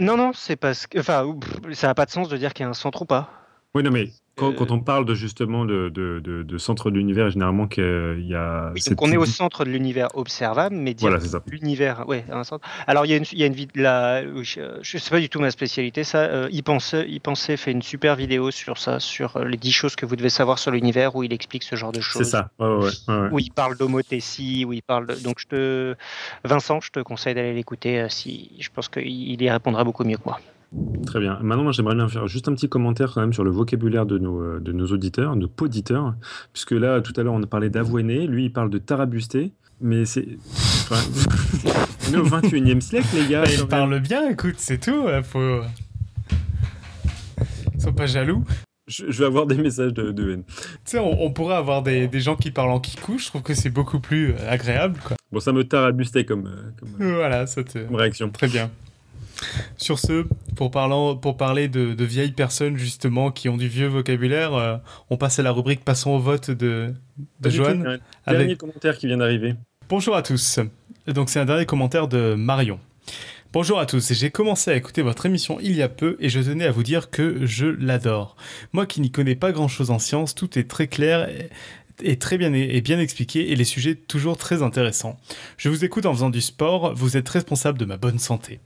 C: Non, non, c'est parce que. Enfin, ça n'a pas de sens de dire qu'il y a un centre ou pas.
D: Oui, non, mais quand,
C: Euh,
D: quand on parle de justement de, de, de- de centre de l'univers, généralement qu'il y a.
C: Oui, donc on est au centre de l'univers observable, mais dire
D: Voilà,
C: l'univers, ouais, un centre. Alors il y a une, il y a une la, je, sais pas du tout ma spécialité, ça. Euh, il pensait fait une super vidéo sur ça, sur euh, les 10 choses que vous devez savoir sur l'univers, où il explique ce genre de choses.
D: C'est ça. Ouais, ouais, ouais.
C: Où il parle d'homothétie, où il parle. De... Donc je te, Vincent, je te conseille d'aller l'écouter. euh, si, je pense qu'il il y répondra beaucoup mieux que moi.
D: Très bien. Maintenant, moi, j'aimerais bien faire juste un petit commentaire quand même sur le vocabulaire de nos, euh, de nos auditeurs, nos poditeurs, puisque là, tout à l'heure, on a parlé d'avoiner, lui, il parle de tarabusté, mais c'est. Enfin, on est au 21 e siècle, les gars.
A: Bah,
D: quand
A: il
D: même.
A: parle bien, écoute, c'est tout. euh, Faut... Ils sont pas jaloux.
D: Je, je vais avoir des messages de, de haine.
A: Tu sais, on, on pourrait avoir des, des gens qui parlent en kikou. Je trouve que c'est beaucoup plus euh, agréable, quoi.
D: Bon, ça me tarabustait comme, euh, comme, euh,
A: Voilà, ça te...
D: comme réaction.
A: Très bien. Sur ce, pour, parlant, pour parler de, de vieilles personnes justement qui ont du vieux vocabulaire, euh, on passe à la rubrique Passons au vote de, de Joanne. avec-
D: Dernier commentaire qui vient d'arriver.
A: Bonjour à tous. Donc c'est un dernier commentaire de Marion. Bonjour à tous, j'ai commencé à écouter votre émission il y a peu et je tenais à vous dire que je l'adore. Moi qui n'y connais pas grand chose en science, tout est très clair et- très bien, bien expliqué et les sujets toujours très intéressants. Je vous écoute en faisant du sport, vous êtes responsable de ma bonne santé.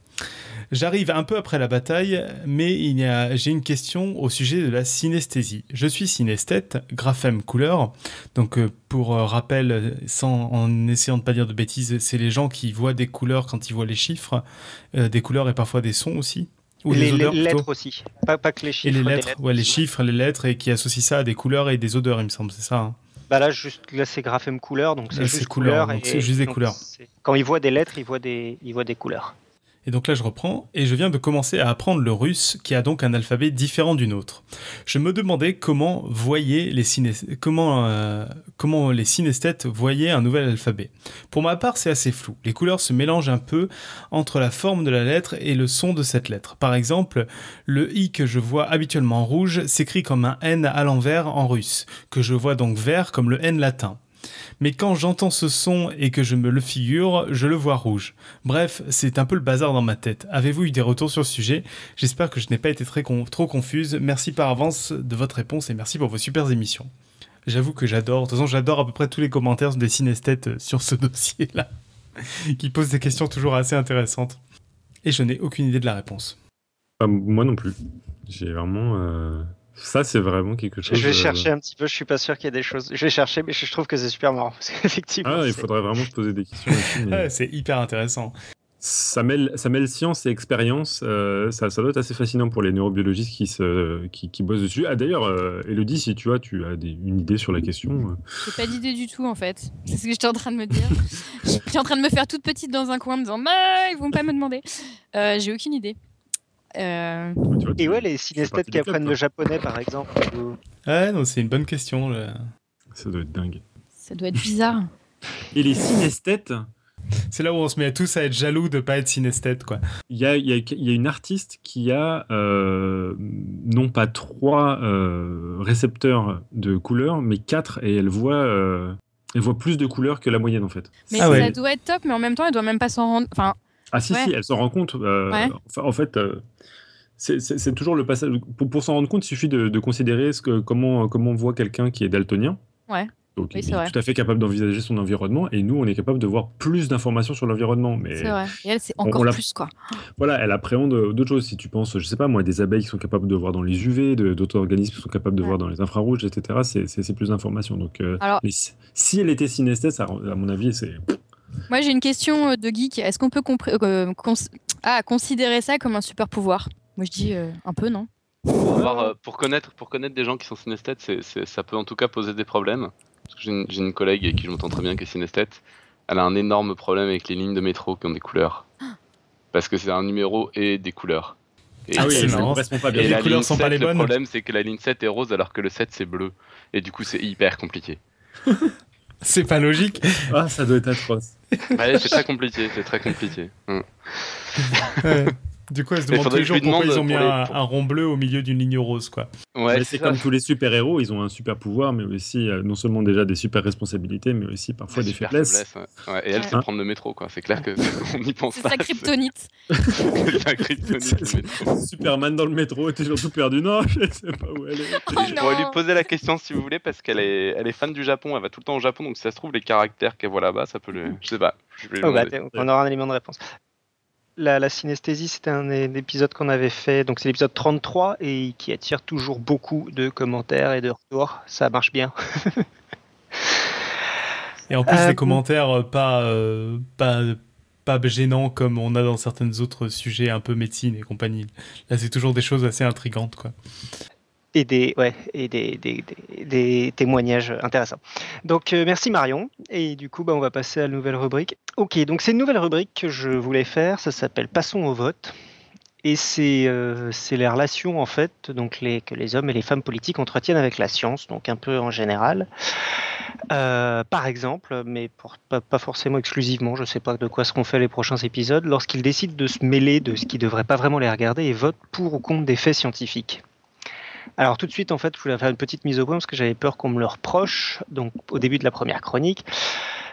A: J'arrive un peu après la bataille, mais il y a, j'ai une question au sujet de la synesthésie. Je suis synesthète, graphème couleur. Donc, euh, pour euh, rappel, sans, en essayant de pas dire de bêtises, c'est les gens qui voient des couleurs quand ils voient les chiffres, euh, des couleurs et parfois des sons aussi? Ou
C: les,
A: odeurs
C: les lettres aussi, pas, pas que les
A: Et
C: chiffres.
A: les
C: des
A: lettres, ouais, les chiffres, les lettres, et qui associent ça à des couleurs et des odeurs, il me semble, c'est ça. hein?
C: Bah là, juste, là c'est graphème couleur, donc c'est
A: Là,
C: juste
A: couleur,
C: couleur.
A: donc c'est juste des couleurs.
C: Quand il voit des lettres, il voit des, il voit des couleurs.
A: Et donc là, je reprends, et je viens de commencer à apprendre le russe, qui a donc un alphabet différent du nôtre. Je me demandais comment voyaient les euh, comment les synesthètes voyaient un nouvel alphabet. Pour ma part, c'est assez flou. Les couleurs se mélangent un peu entre la forme de la lettre et le son de cette lettre. Par exemple, le i que je vois habituellement en rouge s'écrit comme un n à l'envers en russe, que je vois donc vert comme le n latin. Mais quand j'entends ce son et que je me le figure, je le vois rouge. Bref, c'est un peu le bazar dans ma tête. Avez-vous eu des retours sur ce sujet? J'espère que je n'ai pas été trop confuse. Merci par avance de votre réponse et merci pour vos super émissions. J'avoue que j'adore, de toute façon j'adore à peu près tous les commentaires des synesthètes euh, sur ce dossier-là, qui posent des questions toujours assez intéressantes. Et je n'ai aucune idée de la réponse.
D: Moi non plus. J'ai vraiment. euh, Ça, c'est vraiment quelque chose.
C: Je vais
D: euh,
C: chercher un petit peu, je suis pas sûr qu'il y ait des choses. Je vais chercher, mais je trouve que c'est super marrant. Parce qu'effectivement,
D: Ah, il faudrait vraiment se poser des questions là-dessus. mais-
A: Ouais, c'est hyper intéressant.
D: ça, mêle, ça mêle science et expérience. euh, ça, ça doit être assez fascinant pour les neurobiologistes qui, se, qui, qui bossent dessus. Ah, d'ailleurs, euh, Elodie, si tu as, tu as des- une idée sur la question. euh,
B: J'ai pas d'idée du tout en fait. C'est ce que j'étais en train de me dire. j'étais en train de me faire toute petite dans un coin en me disant bah ils vont pas me demander. Euh, J'ai aucune idée. Euh,
C: Et ouais, les
D: partie
C: qui apprennent le japonais, par exemple. ou-
A: Ouais, non, c'est une bonne question. le-
D: Ça doit être dingue.
B: ça doit être bizarre.
D: Et les synesthètes,
A: C'est là où on se met tous à être jaloux de pas être synesthète, quoi.
D: il y a, il y, a, il y a une artiste qui a euh, non pas trois euh, récepteurs de couleurs, mais quatre, et elle voit, euh, elle voit plus de couleurs que la moyenne en fait.
B: Mais
A: Ah
B: ça
A: ouais.
B: doit être top, mais en même temps, elle doit même pas s'en rendre. Enfin,
D: Ah si,
B: Ouais.
D: si, elle s'en rend compte. euh,
B: Ouais.
D: enfin, en fait, euh, c'est- toujours le passage. Pour, pour s'en rendre compte, il suffit de, de considérer ce que, comment, comment on voit quelqu'un qui est daltonien.
B: Ouais.
D: Donc,
B: Oui,
D: il est tout à fait capable d'envisager son environnement, et nous, on est capable de voir plus d'informations sur l'environnement. Mais
B: c'est vrai. Et elle, c'est
D: on
B: encore
D: l'a-
B: plus quoi.
D: voilà, elle appréhende euh, d'autres choses. Si tu penses, je sais pas moi, des abeilles qui sont capables de voir dans les UV, d'autres organismes qui sont capables de
B: Ouais.
D: voir dans les infrarouges, etc., c'est- plus d'informations. Donc, euh,
B: Alors-
D: mais si, si elle était synesthète, ça, à mon avis, c'est
B: Moi, j'ai une question euh, de geek. Est-ce qu'on peut euh, cons- ah, considérer ça comme un super pouvoir? Moi, je dis euh, un peu, non?
F: Pour, euh, connaître, pour connaître des gens qui sont synesthètes, c'est, c'est- ça peut en tout cas poser des problèmes. Parce que j'ai une, j'ai une collègue avec qui je m'entends très bien qui est synesthète. Elle a un énorme problème avec les lignes de métro qui ont des couleurs. Parce que c'est un numéro et des couleurs. Et,
D: Ah oui,
A: c'est
D: ça
A: marrant.
D: correspond pas
F: et
D: bien.
A: les
F: la
A: couleurs
F: ligne
A: sont pas
F: 7,
A: les
F: le
A: bonnes.
F: problème c'est que la ligne 7 est rose alors que le 7 c'est bleu. Et du coup c'est hyper compliqué.
A: C'est pas logique.
D: Ah, ça doit être atroce.
F: Ouais, c'est très compliqué, c'est très compliqué.
A: Du coup, elle se demande
F: faudrait
A: tous les
F: que je
A: jours
F: lui
A: pourquoi ils ont mis
F: pour les-
A: un, rond bleu au milieu d'une ligne rose, quoi.
F: Ouais,
D: c'est comme tous les super-héros, ils ont un super pouvoir, mais aussi euh, non seulement déjà des super responsabilités, mais aussi parfois des faiblesses.
F: faiblesse, ouais. Ouais, Et elle,
B: Ouais.
F: c'est prendre le métro, quoi. C'est clair que on n'y pense
B: C'est
F: pas.
B: sa kryptonite.
F: C'est sa kryptonite, le métro.
D: Superman dans le métro, toujours tout perdu. Non, je sais pas où elle est.
B: Oh
F: Je pourrais lui poser la question si vous voulez, parce qu'elle est, elle est fan du Japon, elle va tout le temps au Japon, donc si ça se trouve, les caractères qu'elle voit là-bas, ça peut le. Je sais pas. Je vais
C: Oh, bah, on aura un élément de réponse. La, la synesthésie, c'était un épisode qu'on avait fait, donc c'est l'épisode 33 et qui attire toujours beaucoup de commentaires et de retours. Ça marche bien.
A: Et en plus,
C: Euh,
A: des commentaires euh, pas, euh, pas, pas gênants comme on a dans certains autres sujets un peu médecine et compagnie. Là, c'est toujours des choses assez intrigantes, quoi.
C: Et des, ouais, et des, des, des- témoignages intéressants. Donc euh, merci Marion. Et du coup, bah, on va passer à la nouvelle rubrique. Ok, donc c'est une nouvelle rubrique que je voulais faire. Ça s'appelle Passons au vote. Et c'est euh, les relations en fait donc les, que les hommes et les femmes politiques entretiennent avec la science, donc un peu en général. Euh, par exemple, mais pour- pas, pas forcément exclusivement, je ne sais pas de quoi seront faits les prochains épisodes, lorsqu'ils décident de se mêler de ce qui ne devrait pas vraiment les regarder et votent pour ou contre des faits scientifiques. Alors tout de suite, en fait, je voulais faire une petite mise au point parce que j'avais peur qu'on me le reproche. Donc au début de la première chronique,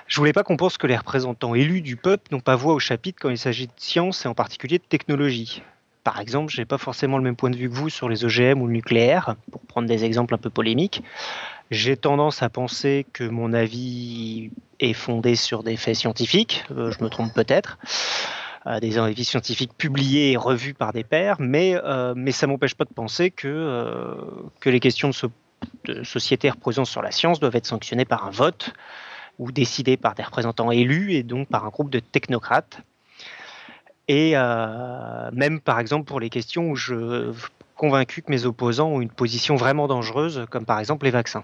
C: je voulais pas qu'on pense que les représentants élus du peuple n'ont pas voix au chapitre quand il s'agit de science et en particulier de technologie. Par exemple, j'ai pas forcément le même point de vue que vous sur les OGM ou le nucléaire, pour prendre des exemples un peu polémiques. J'ai tendance à penser que mon avis est fondé sur des faits scientifiques, euh, je me trompe peut-être, des avis scientifiques publiés et revus par des pairs, mais, euh, mais ça m'empêche pas de penser que, euh, que les questions de, so- de société reposant sur la science doivent être sanctionnées par un vote ou décidées par des représentants élus et donc par un groupe de technocrates. Et euh, même par exemple pour les questions où je suis convaincu que mes opposants ont une position vraiment dangereuse, comme par exemple les vaccins.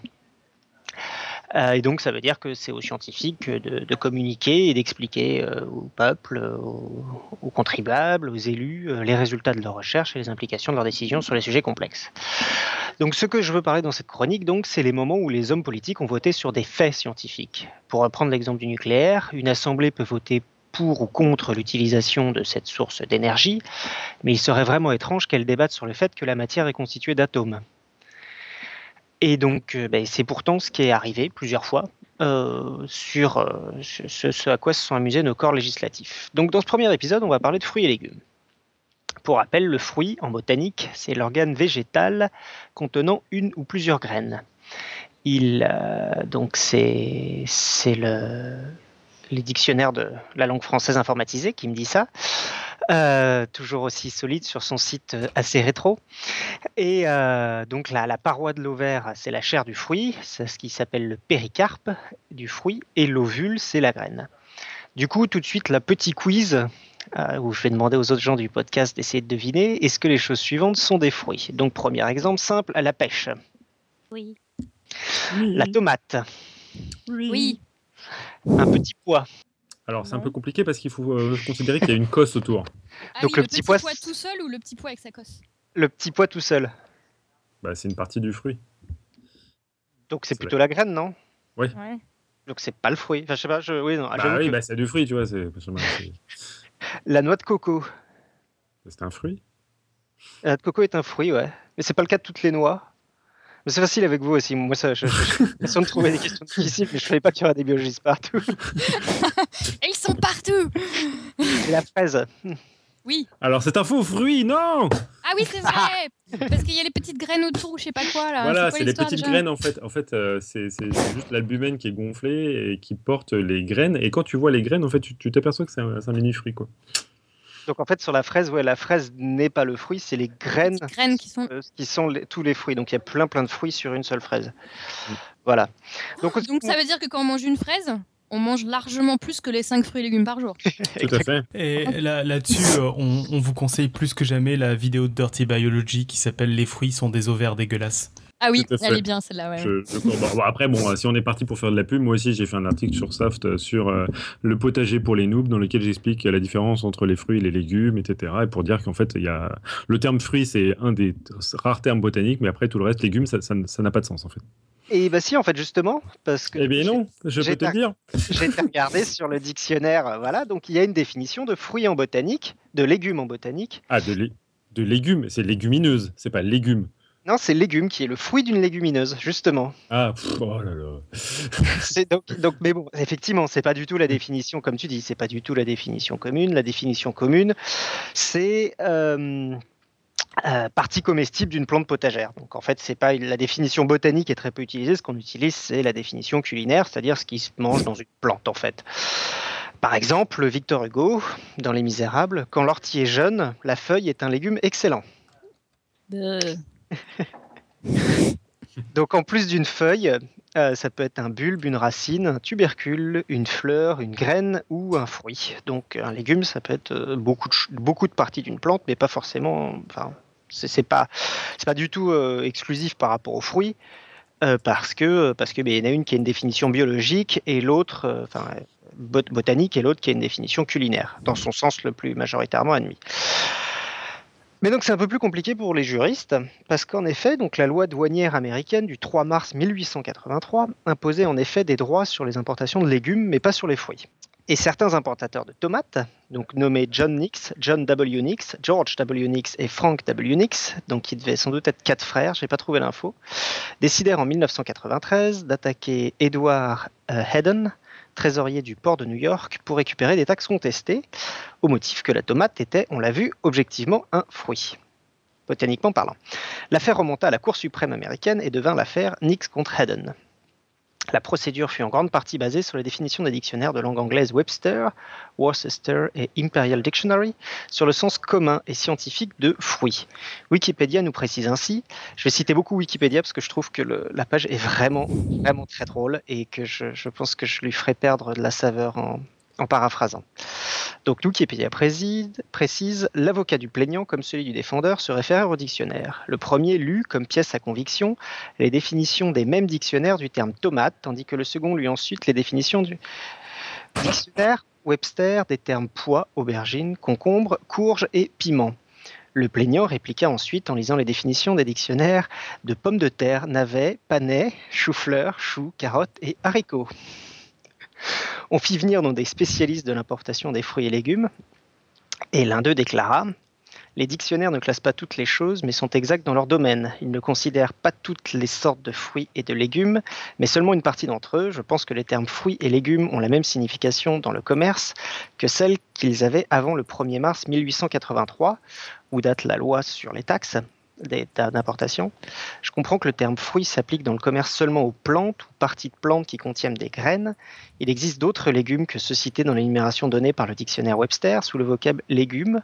C: Euh, et donc ça veut dire que c'est aux scientifiques de, communiquer et d'expliquer euh, au peuple, aux, aux contribuables, aux élus, euh, les résultats de leurs recherches et les implications de leurs décisions sur les sujets complexes. Donc ce que je veux parler dans cette chronique, donc, c'est les moments où les hommes politiques ont voté sur des faits scientifiques. Pour reprendre l'exemple du nucléaire, une assemblée peut voter pour ou contre l'utilisation de cette source d'énergie, mais il serait vraiment étrange qu'elle débatte sur le fait que la matière est constituée d'atomes. Et donc, euh, ben, c'est pourtant ce qui est arrivé plusieurs fois euh, sur euh, ce, à quoi se sont amusés nos corps législatifs. Donc, dans ce premier épisode, on va parler de fruits et légumes. Pour rappel, le fruit, en botanique, c'est l'organe végétal contenant une ou plusieurs graines. Il, donc, c'est c'est le, les dictionnaires de la langue française informatisée qui me dit ça. Euh, toujours aussi solide sur son site euh, assez rétro. Et euh, donc la, la paroi de l'ovaire, c'est la chair du fruit, c'est ce qui s'appelle le péricarpe du fruit, et l'ovule, c'est la graine. Du coup, tout de suite, la petit quiz euh, où je vais demander aux autres gens du podcast d'essayer de deviner est-ce que les choses suivantes sont des fruits? Donc premier exemple simple, la pêche,
B: Oui.
C: la tomate,
B: Oui.
C: un petit pois,
D: Alors c'est un peu compliqué parce qu'il faut euh, considérer qu'il y a une cosse autour.
B: Ah
C: Donc
B: oui,
C: le
B: le
C: petit
B: petit
C: pois,
B: tout seul ou le petit pois avec sa cosse
C: le petit pois tout seul.
D: Bah, c'est une partie du fruit.
C: Donc c'est plutôt la graine, non?
B: Ouais.
C: Donc c'est pas le fruit. Enfin, je sais pas, je... oui, non,
D: bah oui,
C: que
D: bah, c'est du fruit, tu vois. C'est c'est-
C: La noix de coco.
D: c'est un fruit.
C: La noix de coco est un fruit, ouais. Mais c'est pas le cas de toutes les noix. Mais c'est facile avec vous aussi. Moi, ça, je, je, je, j'ai l'impression de trouver des questions difficiles, mais je savais pas qu'il y aurait des biologistes partout.
B: Partout
C: la fraise.
B: Oui.
D: Alors c'est un faux fruit, non
B: Ah oui, c'est vrai Parce qu'il y a les petites graines autour ou je sais pas quoi là.
D: Voilà, c'est les petites graines en fait. En fait, euh, c'est juste l'albumène qui est gonflé et qui porte les graines. Et quand tu vois les graines, en fait, tu t'aperçois que c'est un, mini fruit, quoi.
C: Donc en fait, sur la fraise, ouais, la fraise n'est pas le fruit, c'est les graines
B: Les graines qui sont.
C: euh, qui sont les- tous les fruits. Donc il y a plein plein de fruits sur une seule fraise. Voilà. Donc,
B: Donc ça veut dire que quand on mange une fraise, on mange largement plus que les 5 fruits et légumes par jour.
D: Tout à fait.
A: Et là- là-dessus, euh, on, on vous conseille plus que jamais la vidéo de Dirty Biology qui s'appelle Les fruits sont des ovaires dégueulasses.
B: Ah oui, elle est bien celle-là. Ouais.
D: Je- je comprends. Bon, après, bon, si on est parti pour faire de la pub, moi aussi j'ai fait un article sur Saft euh, sur euh, le potager pour les noobs, dans lequel j'explique la différence entre les fruits et les légumes, etc. Et pour dire qu'en fait, il y a le terme fruit, c'est un des rares termes botaniques, mais après tout le reste, légumes, ça ça- ça n'a pas de sens en fait.
C: Et bah si, en fait, justement, parce que
D: Eh bien non, je
C: j'ai
D: peux te dire.
C: j'ai été regarder sur le dictionnaire, euh, voilà, donc il y a une définition de fruits en botanique, de légumes en botanique.
D: Ah, de, lé- de légumes, c'est légumineuse, c'est pas légumes.
C: Non, c'est légume qui est le fruit d'une légumineuse, justement.
D: Ah, pff, oh là là.
C: C'est donc, donc, mais bon, effectivement, c'est pas du tout la définition, comme tu dis, c'est pas du tout la définition commune. La définition commune, c'est euh, euh, partie comestible d'une plante potagère. Donc en fait, c'est pas la définition botanique est très peu utilisée. Ce qu'on utilise, c'est la définition culinaire, c'est-à-dire ce qui se mange dans une plante, en fait. Par exemple, Victor Hugo, dans Les Misérables, quand l'ortie est jeune, la feuille est un légume excellent.
B: Euh,
C: Donc en plus d'une feuille, euh, ça peut être un bulbe, une racine, un tubercule, une fleur, une graine ou un fruit. Donc un légume, ça peut être euh, beaucoup de, parties d'une plante, mais pas forcément. Enfin, c'est pas, du tout euh, exclusif par rapport aux fruits. parce que parce que ben, y en a une qui a une définition biologique et l'autre enfin bot- botanique et l'autre qui a une définition culinaire dans son sens le plus majoritairement admis. Mais donc c'est un peu plus compliqué pour les juristes parce qu'en effet, donc la loi douanière américaine du 3 mars 1883 imposait en effet des droits sur les importations de légumes, mais pas sur les fruits. Et certains importateurs de tomates, donc nommés John Nix, John W. Nix, George W. Nix et Frank W. Nix, donc qui devaient sans doute être quatre frères, j'ai pas trouvé l'info, décidèrent en 1993 d'attaquer Edward euh, Hedden, trésorier du port de New York, pour récupérer des taxes contestées, au motif que la tomate était, on l'a vu, objectivement un fruit botaniquement parlant. L'affaire remonta à la Cour suprême américaine et devint l'affaire Nix contre Hedden. La procédure fut en grande partie basée sur les définitions des dictionnaires de langue anglaise Webster, Worcester et Imperial Dictionary sur le sens commun et scientifique de fruit. Wikipédia nous précise ainsi, je vais citer beaucoup Wikipédia parce que je trouve que la page est vraiment, vraiment très drôle et que je, je pense que je lui ferai perdre de la saveur en, en paraphrasant. Donc Wikipédia précise, précise l'avocat du plaignant comme celui du défendeur se réfère au dictionnaire. Le premier lut comme pièce à conviction les définitions des mêmes dictionnaires du terme tomate, tandis que le second lut ensuite les définitions du dictionnaire Webster des termes pois, aubergine, concombre, courge et piment. Le plaignant répliqua ensuite en lisant les définitions des dictionnaires de pommes de terre, navets, panais, chou-fleur, choux, carottes et haricots. On fit venir donc des spécialistes de l'importation des fruits et légumes, et l'un d'eux déclara Les dictionnaires ne classent pas toutes les choses, mais sont exacts dans leur domaine. Ils ne considèrent pas toutes les sortes de fruits et de légumes, mais seulement une partie d'entre eux. Je pense que les termes fruits et légumes ont la même signification dans le commerce que celle qu'ils avaient avant le 1er mars 1883, où date la loi sur les taxes d'importation. Je comprends que le terme fruit s'applique dans le commerce seulement aux plantes ou parties de plantes qui contiennent des graines. Il existe d'autres légumes que ceux cités dans l'énumération donnée par le dictionnaire Webster sous le vocable légumes,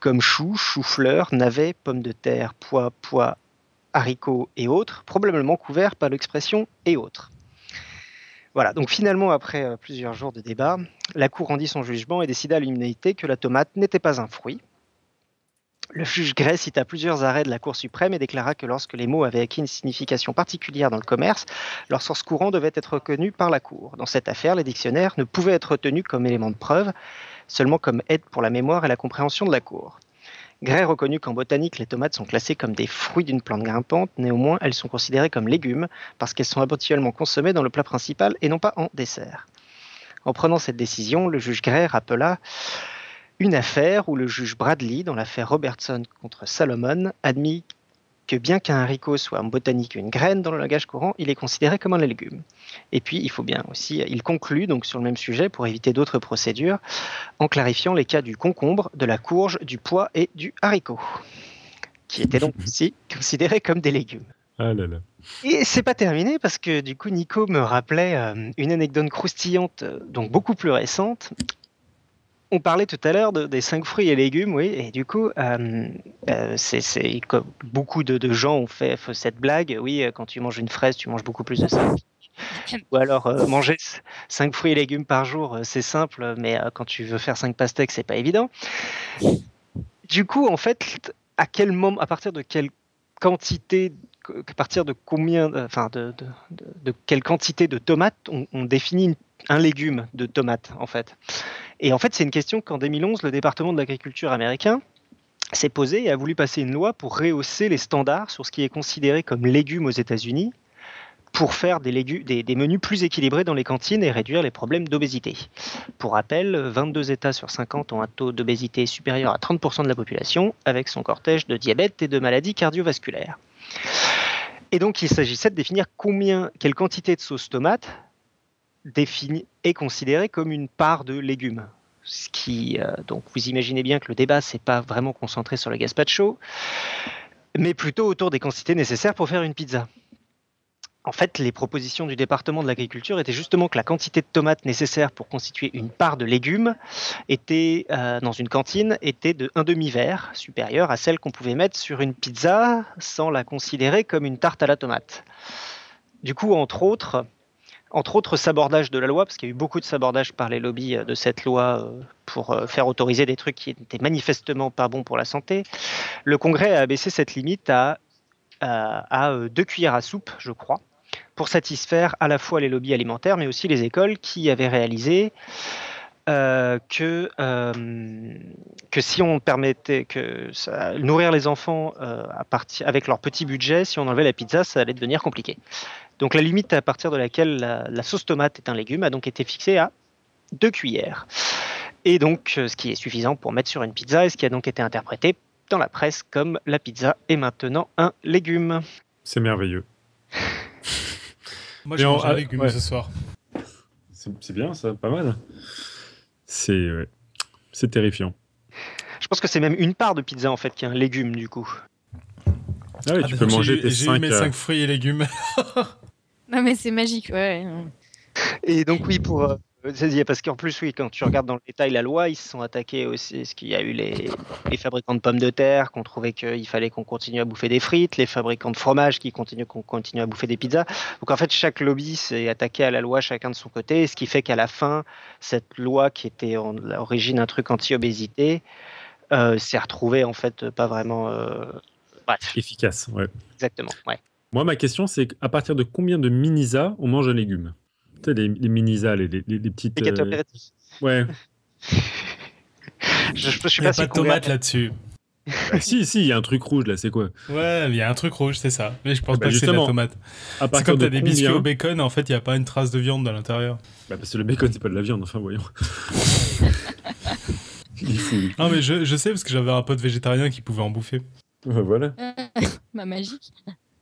C: comme choux, chou-fleur, navets, pommes de terre, pois, pois, haricots et autres, probablement couverts par l'expression et autres. Voilà, donc finalement, après euh, plusieurs jours de débat, la Cour rendit son jugement et décida à l'unanimité que la tomate n'était pas un fruit. Le juge Gray cita plusieurs arrêts de la Cour suprême et déclara que lorsque les mots avaient acquis une signification particulière dans le commerce, leur sens courant devait être reconnu par la Cour. Dans cette affaire, les dictionnaires ne pouvaient être retenus comme élément de preuve, seulement comme aide pour la mémoire et la compréhension de la Cour. Gray reconnut qu'en botanique, les tomates sont classées comme des fruits d'une plante grimpante, néanmoins elles sont considérées comme légumes parce qu'elles sont habituellement consommées dans le plat principal et non pas en dessert. En prenant cette décision, le juge Gray rappela une affaire où le juge Bradley, dans l'affaire Robertson contre Salomon, admit que bien qu'un haricot soit en botanique une graine dans le langage courant, il est considéré comme un légume. Et puis, il faut bien aussi, il conclut donc sur le même sujet pour éviter d'autres procédures, en clarifiant les cas du concombre, de la courge, du pois et du haricot, qui étaient donc aussi considérés comme des légumes.
D: Ah là là.
C: Et c'est pas terminé parce que du coup Nico me rappelait euh, une anecdote croustillante, euh, donc beaucoup plus récente. On parlait tout à l'heure de- des cinq fruits et légumes, oui, et du coup, euh, euh, c'est comme beaucoup de, de gens ont fait, fait cette blague. Oui, euh, quand tu manges une fraise, tu manges beaucoup plus de sel. Ou alors euh, manger 5 fruits et légumes par jour, c'est simple, mais quand tu veux faire 5 pastèques, c'est pas évident. Du coup, en fait, à quel moment, à partir de quelle quantité, à partir de combien, enfin de, de, de, de, quelle quantité de tomates on, on définit un légume de tomates en fait? Et en fait, c'est une question qu'en 2011, le département de l'agriculture américain s'est posé et a voulu passer une loi pour rehausser les standards sur ce qui est considéré comme légumes aux États-Unis pour faire des, menus plus équilibrés dans les cantines et réduire les problèmes d'obésité. Pour rappel, 22 États sur 50 ont un taux d'obésité supérieur à 30% de la population, avec son cortège de diabète et de maladies cardiovasculaires. Et donc, il s'agissait de définir combien, quelle quantité de sauce tomate définie, est considérée comme une part de légumes. Euh, donc, vous imaginez bien que le débat c'est pas vraiment concentré sur le gazpacho, mais plutôt autour des quantités nécessaires pour faire une pizza en fait, les propositions du département de l'agriculture étaient justement que la quantité de tomates nécessaire pour constituer une part de légumes était, euh, dans une cantine était de un demi-verre, supérieur à celle qu'on pouvait mettre sur une pizza sans la considérer comme une tarte à la tomate. Du coup, entre autres, entre autres sabordage de la loi, parce qu'il y a eu beaucoup de sabordage par les lobbies de cette loi pour faire autoriser des trucs qui étaient manifestement pas bons pour la santé, le Congrès a abaissé cette limite à, deux cuillères à soupe, je crois pour satisfaire à la fois les lobbies alimentaires, mais aussi les écoles qui avaient réalisé euh, que, euh, que si on permettait que nourrir les enfants euh, avec leur petit budget, si on enlevait la pizza, ça allait devenir compliqué. Donc la limite à partir de laquelle la, la sauce tomate est un légume a donc été fixée à deux cuillères. Et donc ce qui est suffisant pour mettre sur une pizza et ce qui a donc été interprété dans la presse comme la pizza est maintenant un légume.
D: C'est merveilleux.
A: Moi, je mange un légume ouais. ce soir.
D: C'est bien, ça, pas mal. C'est ouais. c'est terrifiant.
C: Je pense que c'est même une part de pizza en fait qui est un légume du coup.
D: Ah oui,
A: ah
D: tu peux manger tes 5
A: mes 5 fruits et légumes.
B: non mais c'est magique, ouais.
C: Et donc oui, pour, euh, parce qu'en plus, oui, quand tu regardes dans le détail la loi, ils se sont attaqués aussi. Ce qu'il y a eu les, les fabricants de pommes de terre qui ont trouvé qu'il fallait qu'on continue à bouffer des frites, les fabricants de fromage qui continuent qu'on continue à bouffer des pizzas. Donc en fait, chaque lobby s'est attaqué à la loi chacun de son côté, ce qui fait qu'à la fin, cette loi qui était en l'origine un truc anti-obésité euh, s'est retrouvée en fait pas vraiment euh,
D: bref. efficace. Ouais.
C: Exactement. Ouais.
D: Moi, ma question, c'est à partir de combien de minisa on mange un légume? Tu sais, les, les minisas, les, les, les petites.
C: Les euh...
D: Ouais.
C: je, je, je
A: il n'y a pas de tomates là-dessus.
D: Bah, si, si, il y a un truc rouge là, c'est quoi?
A: Ouais, il y a un truc rouge, c'est ça. Mais je pense bah, pas que c'est de la tomate. C'est comme t'as des biscuits au bacon, en fait, il n'y a pas une trace de viande à l'intérieur.
D: Bah, parce que le bacon, c'est pas de la viande, enfin, voyons.
A: il fou. Non, mais je, je sais parce que j'avais un pote végétarien qui pouvait en bouffer.
D: voilà.
B: Ma magique.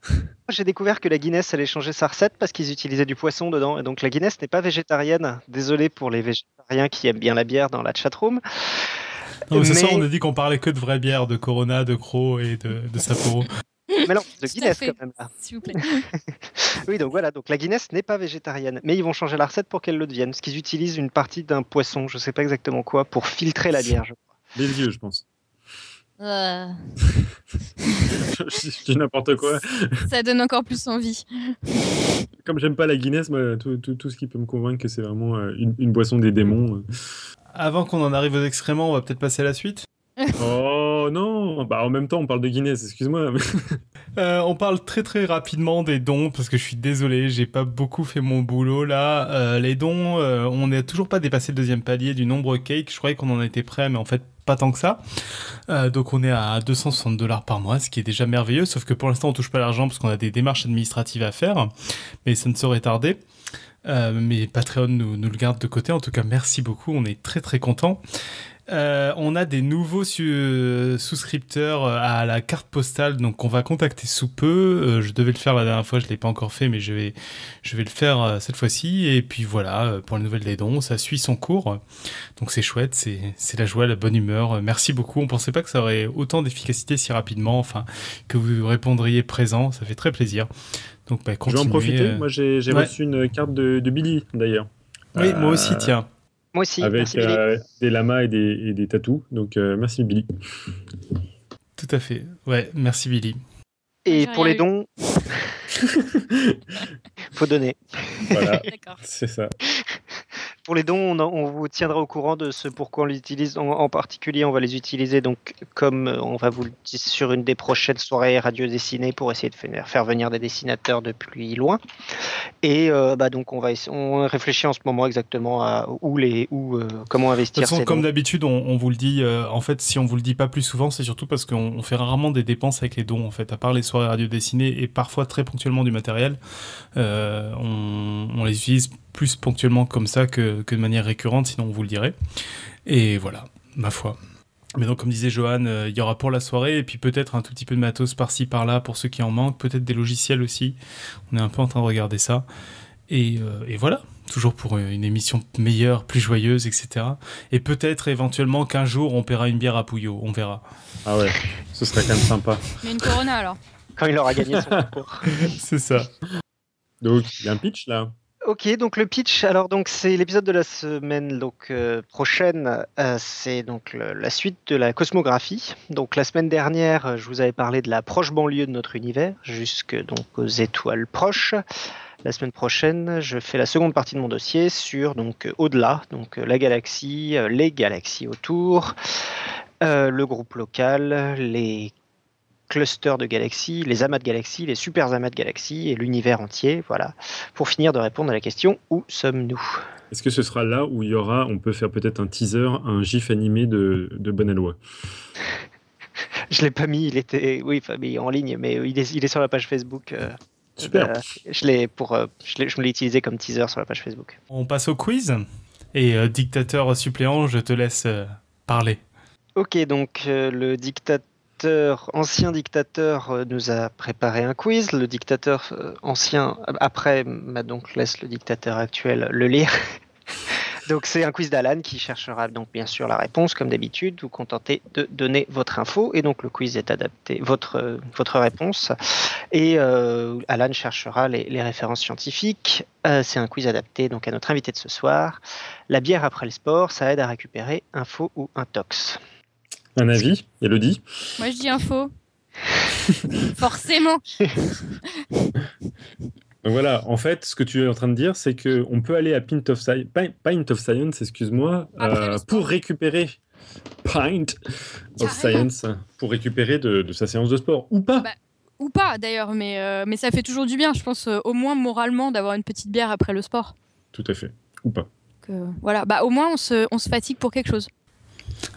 C: J'ai découvert que la Guinness allait changer sa recette parce qu'ils utilisaient du poisson dedans. Et donc la Guinness n'est pas végétarienne. Désolé pour les végétariens qui aiment bien la bière dans la chatroom.
A: Non, mais, mais... ça, on a dit qu'on parlait que de vraie bière, de Corona, de Croc et de, de Sapporo.
C: Mais non, de Guinness quand même là.
B: S'il vous plaît.
C: oui, donc voilà, donc la Guinness n'est pas végétarienne, mais ils vont changer la recette pour qu'elle le devienne, parce qu'ils utilisent une partie d'un poisson, je sais pas exactement quoi, pour filtrer la bière, je crois.
D: Les yeux, je pense.
B: Euh...
D: je dis n'importe quoi.
B: Ça donne encore plus envie.
D: Comme j'aime pas la Guinness, moi, tout, tout, tout, ce qui peut me convaincre que c'est vraiment une, une, boisson des démons.
A: Avant qu'on en arrive aux excréments, on va peut-être passer à la suite
D: Oh non Bah en même temps, on parle de Guinness, excuse-moi.
A: euh, on parle très très rapidement des dons, parce que je suis désolé, j'ai pas beaucoup fait mon boulot là. Euh, les dons, euh, on n'a toujours pas dépassé le deuxième palier du nombre cake. Je croyais qu'on en était prêt, mais en fait, pas tant que ça. Euh, donc on est à 260 dollars par mois, ce qui est déjà merveilleux, sauf que pour l'instant on touche pas l'argent parce qu'on a des démarches administratives à faire, mais ça ne saurait tarder. Euh, mais Patreon nous, nous, le garde de côté. En tout cas, merci beaucoup. On est très très content. Euh, on a des nouveaux su souscripteurs à la carte postale, donc on va contacter sous peu. Euh, je devais le faire la dernière fois, je l'ai pas encore fait, mais je vais, je vais le faire euh, cette fois-ci. Et puis voilà, pour les nouvelles des dons, ça suit son cours, donc c'est chouette, c'est la joie, la bonne humeur. Merci beaucoup. On pensait pas que ça aurait autant d'efficacité si rapidement, enfin que vous répondriez présent, ça fait très plaisir. Donc bah,
D: je vais en profiter. Moi, j'ai ouais. reçu une carte de, de Billy d'ailleurs.
A: Oui, moi aussi, tiens.
C: Moi aussi.
D: Avec euh, des lamas et des, et des tatous. Donc, euh, merci Billy.
A: Tout à fait. Ouais, merci Billy.
C: Et pour les
B: eu.
C: dons, faut donner.
D: Voilà,
B: D'accord.
D: c'est ça.
C: Pour les dons, on, vous tiendra au courant de ce pourquoi on l'utilise. En, en particulier, on va les utiliser donc comme euh, on va vous le dire sur une des prochaines soirées radio dessinées pour essayer de faire, faire venir des dessinateurs depuis loin. Et euh, bah donc on va on réfléchit en ce moment exactement à où les où euh, comment
A: De
C: investir
A: toute façon, comme d'habitude, on, on vous le dit. euh, en fait, si on vous le dit pas plus souvent, c'est surtout parce qu'on on fait rarement des dépenses avec les dons. En fait, à part les soirées radio dessinées et parfois très ponctuellement du matériel, on, on les utilise plus ponctuellement comme ça que, que de manière récurrente. Sinon, on vous le dirait. Et voilà, ma foi. Mais donc, comme disait Johan, euh, il y aura pour la soirée et puis peut-être un tout petit peu de matos par-ci par-là pour ceux qui en manquent, peut-être des logiciels aussi. On est un peu en train de regarder ça. Et, euh, et voilà, toujours pour une émission meilleure, plus joyeuse, etc. Et peut-être éventuellement qu'un jour on paiera une bière à Pouillot, on verra.
D: Ah ouais, ce serait quand même sympa.
B: Mais une Corona alors.
C: quand il aura gagné son concours.
A: C'est ça.
D: Donc, il y a un pitch là.
C: Ok, donc le pitch, alors donc c'est l'épisode de la semaine donc euh, prochaine, euh, c'est donc la suite de la cosmographie. Donc la semaine dernière, euh, je vous avais parlé de la proche banlieue de notre univers, jusque donc aux étoiles proches. La semaine prochaine, je fais la seconde partie de mon dossier sur donc au-delà, donc la galaxie, les galaxies autour, le groupe local, les clusters de galaxies, les amas de galaxies, les super amas de galaxies et l'univers entier. Voilà pour finir de répondre à la question où sommes-nous?
D: Est-ce que ce sera là où il y aura, on peut faire peut-être un teaser, un gif animé de, de Bonalois
C: Je l'ai pas mis, il était oui, enfin, mais en ligne, mais il est, il est sur la page Facebook. euh,
D: Super.
C: euh, je l'ai pour, euh, je, l'ai- je me l'ai utilisé comme teaser sur la page Facebook.
A: On passe au quiz. Et euh, dictateur suppléant, je te laisse euh, parler.
C: Ok, donc euh, le dictateur, ancien dictateur, euh, nous a préparé un quiz. Le dictateur euh, ancien, après, m'a donc laisse le dictateur actuel le lire. donc c'est un quiz d'Alan qui cherchera donc bien sûr la réponse comme d'habitude. Vous contentez de donner votre info et donc le quiz est adapté votre euh, votre réponse et Alan cherchera les, références scientifiques. C'est un quiz adapté donc à notre invité de ce soir. La bière après le sport, ça aide à récupérer faux ou un tox.
D: Un avis Elodie
B: Moi je dis info. Forcément.
D: Donc voilà, en fait, ce que tu es en train de dire, c'est qu'on peut aller à Pint of, Sci- Pint- Pint of Science, excuse-moi, euh, pour récupérer Pint of. Science, pour récupérer de, de sa séance de sport. Ou pas
B: Bah, Ou pas d'ailleurs, mais, euh, mais ça fait toujours du bien, je pense, euh, au moins moralement, d'avoir une petite bière après le sport.
D: Tout à fait. Ou pas.
B: Voilà, bah au moins on se, on se fatigue pour quelque chose.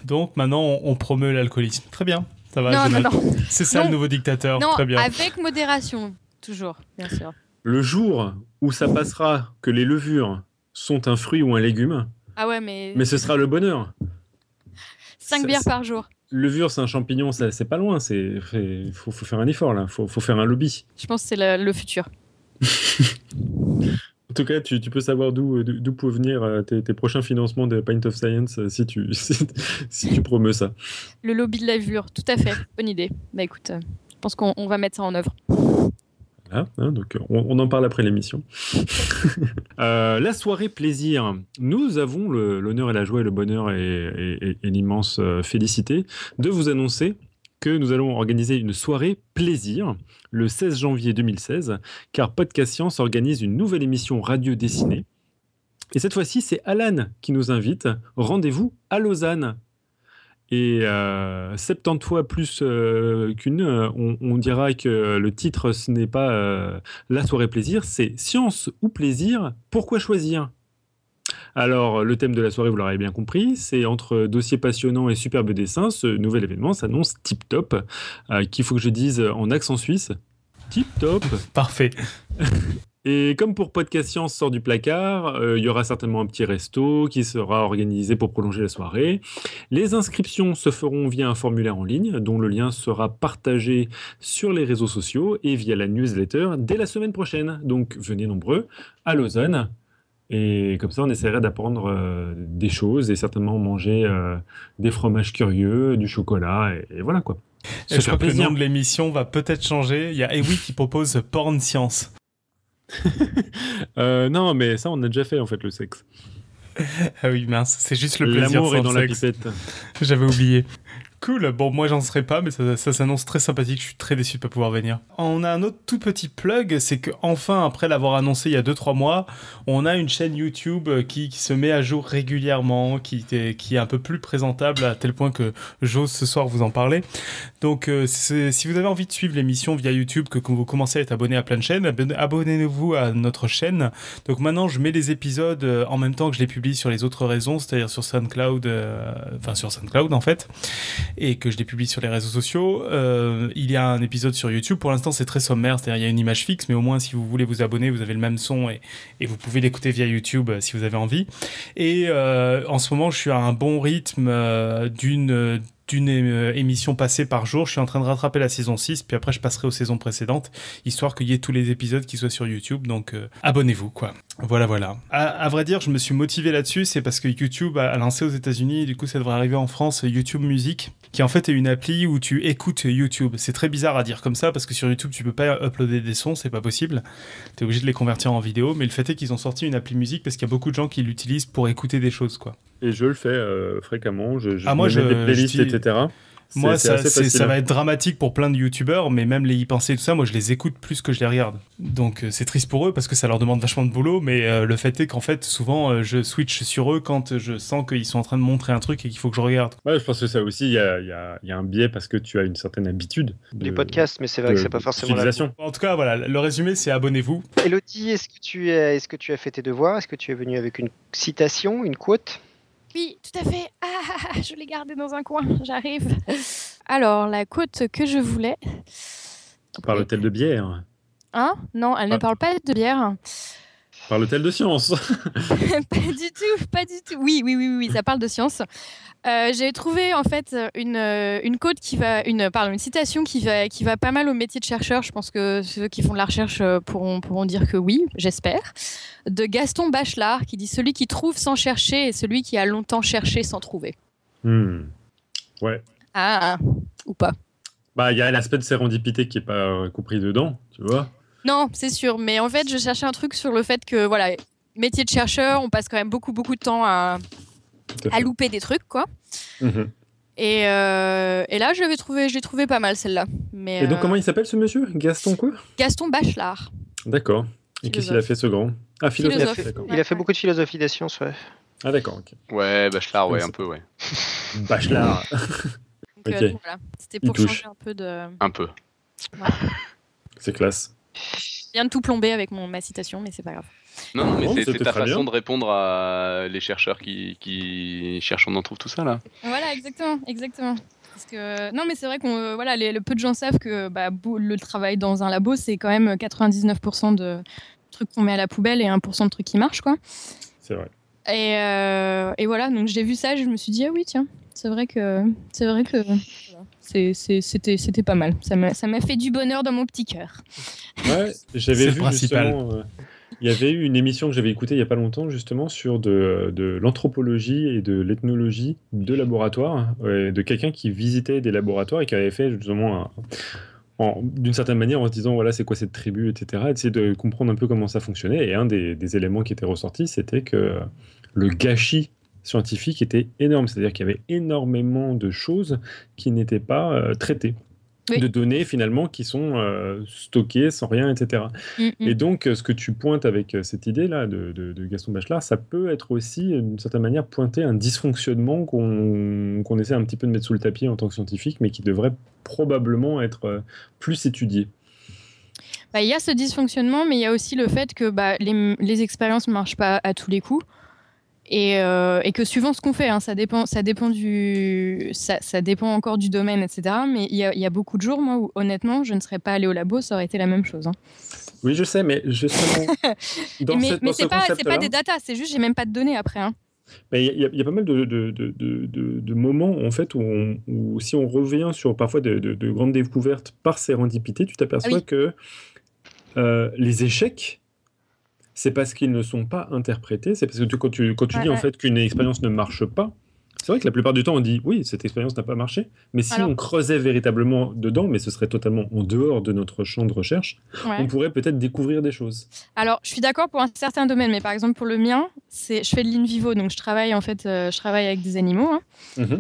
A: Donc maintenant, on, on promeut l'alcoolisme. Très bien. Ça va,
B: non, non,
A: C'est ça
B: Non.
A: le nouveau dictateur.
B: non,
A: Très bien.
B: avec modération, toujours, bien sûr.
D: Le jour où ça passera que les levures sont un fruit ou un légume,
B: Ah ouais, mais,
D: mais ce sera le bonheur.
B: 5
D: ça-
B: bières par jour.
D: Levure, c'est un champignon, ça- c'est pas loin. Il faut, faut faire un effort là. Faut, faut faire un lobby.
B: Je pense que c'est le futur.
D: En tout cas, tu, tu peux savoir d'où d'où peuvent venir euh, tes, tes prochains financements de Pint of Science euh, si tu, si, si tu promeux ça.
B: Le lobby de la levure, tout à fait. Bonne idée. Bah écoute, euh, je pense qu'on on va mettre ça en œuvre.
D: Hein, donc on, on en parle après l'émission. Euh, la soirée plaisir. Nous avons l'honneur et la joie et le bonheur et, et- et- et l'immense félicité de vous annoncer que nous allons organiser une soirée plaisir le 16 janvier 2016, car Podcast Science organise une nouvelle émission radio dessinée. Et cette fois-ci, c'est Alan qui nous invite. Rendez-vous à Lausanne. Et euh, 70 fois plus euh, qu'une, euh, on, dira que le titre, ce n'est pas euh, la soirée plaisir, c'est science ou plaisir, pourquoi choisir? Alors, le thème de la soirée, vous l'aurez bien compris, c'est entre dossier passionnant et superbe dessin. Ce nouvel événement s'annonce tip top, euh, qu'il faut que je dise en accent suisse. Tip top.
A: Parfait.
D: Et comme pour Podcast Science sort du placard, euh, il y aura certainement un petit resto qui sera organisé pour prolonger la soirée. Les inscriptions se feront via un formulaire en ligne dont le lien sera partagé sur les réseaux sociaux et via la newsletter dès la semaine prochaine. Donc venez nombreux à Lausanne. Et comme ça, on essaierait d'apprendre euh, des choses et certainement manger euh, des fromages curieux, du chocolat, et, et voilà quoi.
A: Et je crois que le nom de l'émission va peut-être changer. Il y a Ewi qui propose Porn Science.
D: Euh, non, mais ça, on a déjà fait en fait le sexe.
A: Ah oui, mince, c'est juste le plaisir
D: L'amour est dans la pipette.
A: J'avais oublié. Cool. Bon, moi, j'en serai pas, mais ça, s'annonce très sympathique. Je suis très déçu de pas pouvoir venir. On a un autre tout petit plug, c'est que enfin, après l'avoir annoncé il y a 2-3 mois, on a une chaîne YouTube qui, qui, se met à jour régulièrement, qui, est un peu plus présentable à tel point que j'ose ce soir vous en parler. Donc, euh, si vous avez envie de suivre l'émission via YouTube, que, vous commencez à être abonné à plein de chaînes, abonnez-vous à notre chaîne. Donc maintenant, je mets les épisodes euh, en même temps que je les publie sur les autres réseaux, c'est-à-dire sur SoundCloud, euh, enfin sur SoundCloud en fait, et que je les publie sur les réseaux sociaux. Euh, il y a un épisode sur YouTube. Pour l'instant, c'est très sommaire, c'est-à-dire il y a une image fixe, mais au moins si vous voulez vous abonner, vous avez le même son et, et vous pouvez l'écouter via YouTube si vous avez envie. Et en ce moment, je suis à un bon rythme d'une d'une émission passée par jour. Je suis en train de rattraper la saison 6, puis après je passerai aux saisons précédentes, histoire qu'il y ait tous les épisodes qui soient sur YouTube. Donc abonnez-vous, quoi. Voilà, voilà. À, vrai dire, je me suis motivé là-dessus, c'est parce que YouTube a, lancé aux États-Unis, du coup, ça devrait arriver en France, YouTube Music, qui en fait est une appli où tu écoutes YouTube. C'est très bizarre à dire comme ça, parce que sur YouTube, tu peux pas uploader des sons, c'est pas possible. Tu es obligé de les convertir en vidéo, mais le fait est qu'ils ont sorti une appli musique parce qu'il y a beaucoup de gens qui l'utilisent pour écouter des choses, quoi.
D: Et je le fais euh, fréquemment, je, je ah, moi, je, des playlists, etc.
A: Moi, ça, ça, va être dramatique pour plein de youtubeurs, mais même les y penser tout ça, moi je les écoute plus que je les regarde. Donc euh, c'est triste pour eux parce que ça leur demande vachement de boulot, mais euh, le fait est qu'en fait, souvent euh, je switch sur eux quand je sens qu'ils sont en train de montrer un truc et qu'il faut que je regarde.
D: Ouais, je pense que ça aussi, il y a, y, a, y a, un biais parce que tu as une certaine habitude.
C: Du podcast, mais c'est vrai que c'est pas forcément la.
A: En tout cas, voilà, le résumé c'est abonnez-vous.
C: Elodie, est-ce que, tu es, est-ce que tu as fait tes devoirs? Est-ce que tu es venu avec une citation, une quote?
B: Oui, tout à fait. Ah, je l'ai gardé dans un coin, j'arrive. Alors, la côte que je voulais.
D: Parle-t-elle de bière
B: Hein? Non, elle ne parle pas de bière.
D: Parle-t-elle de science
B: Pas du tout, pas du tout. Oui, oui, oui, oui, ça parle de science. Euh, j'ai trouvé en fait une, euh, une côte qui va, une, pardon, une citation qui va, qui va pas mal au métier de chercheur. Je pense que ceux qui font de la recherche euh, pourront, pourront dire que oui, j'espère. De Gaston Bachelard qui dit Celui qui trouve sans chercher est celui qui a longtemps cherché sans trouver.
D: Hmm. Ouais.
B: Ah, ou pas.
D: Bah, il y a l'aspect de sérendipité qui est pas compris dedans, tu vois.
B: Non, c'est sûr. Mais en fait, je cherchais un truc sur le fait que, voilà, métier de chercheur, on passe quand même beaucoup, beaucoup de temps à à louper des trucs, quoi. Mhm. Et, euh, et, là, je l'avais trouvé, j'ai trouvé pas mal celle-là. Mais
D: et donc, comment il s'appelle ce monsieur Gaston quoi
B: Gaston Bachelard.
D: D'accord. Et qu'est-ce qu'il a fait ce grand?
C: Ah, philosophe. Il, a fait, beaucoup de philosophie des sciences, ouais.
D: Ah, d'accord, ok.
E: Ouais, Bachelard, ouais, un peu, ouais.
D: Bachelard.
B: donc, euh, voilà. C'était pour changer un peu de.
E: Un peu.
D: C'est classe.
B: Je viens de tout plomber avec mon, ma citation, mais c'est pas grave.
E: Non, mais c'est ta façon de répondre à les chercheurs qui, qui cherchent, on en trouve tout ça là.
B: Voilà, exactement, exactement. Parce que, non, mais c'est vrai qu'on, voilà, les, le peu de gens savent que bah, le travail dans un labo, c'est quand même 99% de trucs qu'on met à la poubelle et 1% de trucs qui marchent, quoi.
D: C'est vrai.
B: Et, euh, et, voilà, donc j'ai vu ça, je me suis dit, ah oui, tiens, c'est vrai que, c'est vrai que, c'était, c'était pas mal. Ça m'a, ça m'a fait du bonheur dans mon petit cœur.
D: Ouais, j'avais vu justement. Euh, il y avait eu une émission que j'avais écoutée il n'y a pas longtemps, justement, sur de, l'anthropologie et de l'ethnologie de laboratoire, de quelqu'un qui visitait des laboratoires et qui avait fait justement d'une certaine manière en se disant voilà c'est quoi cette tribu etc essayer de comprendre un peu comment ça fonctionnait. Et un des, des éléments qui était ressorti c'était que le gâchis scientifique était énorme. C'est-à-dire qu'il y avait énormément de choses qui n'étaient pas euh, traitées de données finalement qui sont euh, stockées sans rien, etc. Mm, mm. Et donc, euh, ce que tu pointes avec euh, cette idée-là de, Gaston Bachelard, ça peut être aussi, d'une certaine manière, pointer un dysfonctionnement qu'on essaie un petit peu de mettre sous le tapis en tant que scientifique, mais qui devrait probablement être plus étudié.
B: Bah, il y a ce dysfonctionnement, mais il y a aussi le fait que bah, les, les expériences ne marchent pas à tous les coups. Euh, et, que suivant ce qu'on fait, hein, ça, dépend, ça, dépend du, ça, dépend encore du domaine, etc. Mais il y, a beaucoup de jours, moi, où honnêtement, je ne serais pas allé au labo, ça aurait été la même chose. Hein.
D: Oui, je sais, mais justement.
B: dans mais mais c'est pas, pas des datas, c'est juste, j'ai même pas de données après. Hein.
D: Il y, y, a pas mal de, de, de, de, moments en fait où, où, si on revient sur parfois de, grandes découvertes par sérendipité, tu t'aperçois ah que euh, les échecs c'est parce qu'ils ne sont pas interprétés. C'est parce que quand tu, quand tu dis en fait qu'une expérience ne marche pas, c'est vrai que la plupart du temps on dit oui, cette expérience n'a pas marché. Mais si on creusait véritablement dedans, mais ce serait totalement en dehors de notre champ de recherche, on pourrait peut-être découvrir des choses.
B: Alors, je suis d'accord pour un certain domaine, mais par exemple pour le mien, c'est je fais de l'in vivo, donc je travaille en fait, euh, je travaille avec des animaux. Hein. Mmh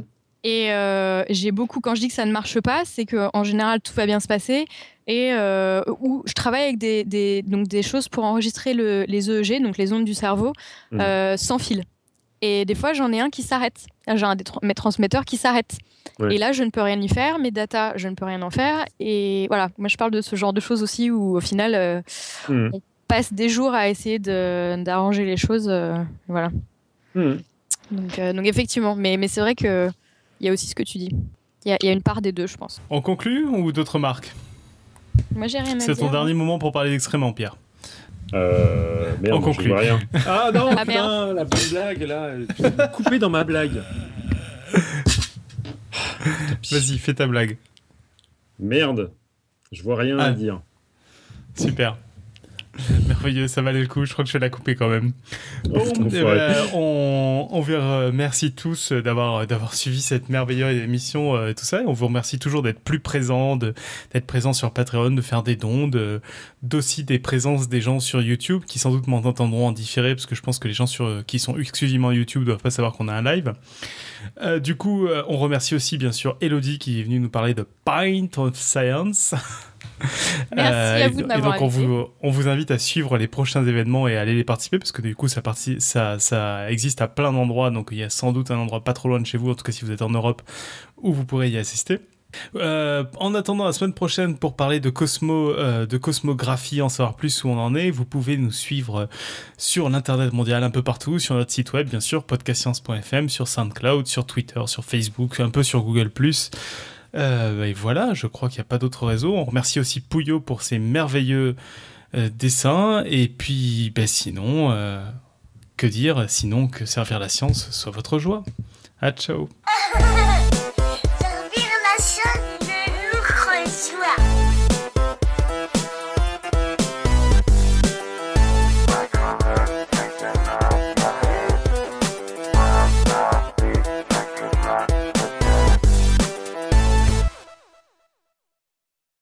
B: Et euh, j'ai beaucoup, quand je dis que ça ne marche pas, c'est qu'en général, tout va bien se passer. Et euh, où je travaille avec des, des, donc des choses pour enregistrer le, les EEG, donc les ondes du cerveau,
D: Mhm.
B: euh, sans fil. Et des fois, j'en ai un qui s'arrête. J'ai un des tra- mes transmetteurs qui s'arrête.
D: Ouais.
B: Et là, je ne peux rien y faire. Mes data, je ne peux rien en faire. Et voilà, moi, je parle de ce genre de choses aussi où, au final, euh,
D: Mhm.
B: passe des jours à essayer de- d'arranger les choses. euh, voilà.
D: Mhm.
B: Donc, euh, donc effectivement, mais, mais c'est vrai que il y a aussi ce que tu dis. Il y, y a une part des deux, je pense.
A: On conclut ou d'autres marques
B: Moi, j'ai rien à
A: C'est
B: dire.
A: ton dernier moment pour parler d'excréments, Pierre.
D: Euh, merde,
A: On
D: je
A: conclut.
D: vois rien. Ah non,
B: Ah,
D: putain, la bonne blague là. Coupé dans ma blague.
A: Vas-y, fais ta blague.
D: Merde, je vois rien
A: Ah.
D: à dire.
A: Super. Merveilleux, ça valait le coup. Je crois que je vais la couper quand même. Bon,
D: Enfoiré.
A: eh ben, on, on vous remercie tous d'avoir d'avoir suivi cette merveilleuse émission euh, et tout ça. Et on vous remercie toujours d'être plus présents, de- d'être présents sur Patreon, de faire des dons, de- d'aussi des présences des gens sur YouTube qui sans doute m'entendront en différé parce que je pense que les gens sur, qui sont exclusivement YouTube doivent pas savoir qu'on a un live. Euh, du coup, euh, on remercie aussi bien sûr Elodie qui est venue nous parler de Pint of Science.
B: Merci à
A: et-
B: vous de
A: et
B: m'avoir
A: donc on vous, on vous invite à suivre les prochains événements et à aller les participer parce que du coup ça, parti- ça, ça existe à plein d'endroits donc il y a sans doute un endroit pas trop loin de chez vous en tout cas si vous êtes en Europe où vous pourrez y assister. Euh, en attendant la semaine prochaine pour parler de euh, de cosmographie, en savoir plus où on en est, vous pouvez nous suivre sur l'internet mondial un peu partout, sur notre site web bien sûr, podcastscience.fm, sur SoundCloud, sur Twitter, sur Facebook, un peu sur Google+. Euh, et voilà, je crois qu'il n'y a pas d'autres réseaux. On remercie aussi Pouillot pour ses merveilleux euh, dessins. Et puis, ben, sinon, euh, que dire Sinon que servir la science soit votre joie. À ciao!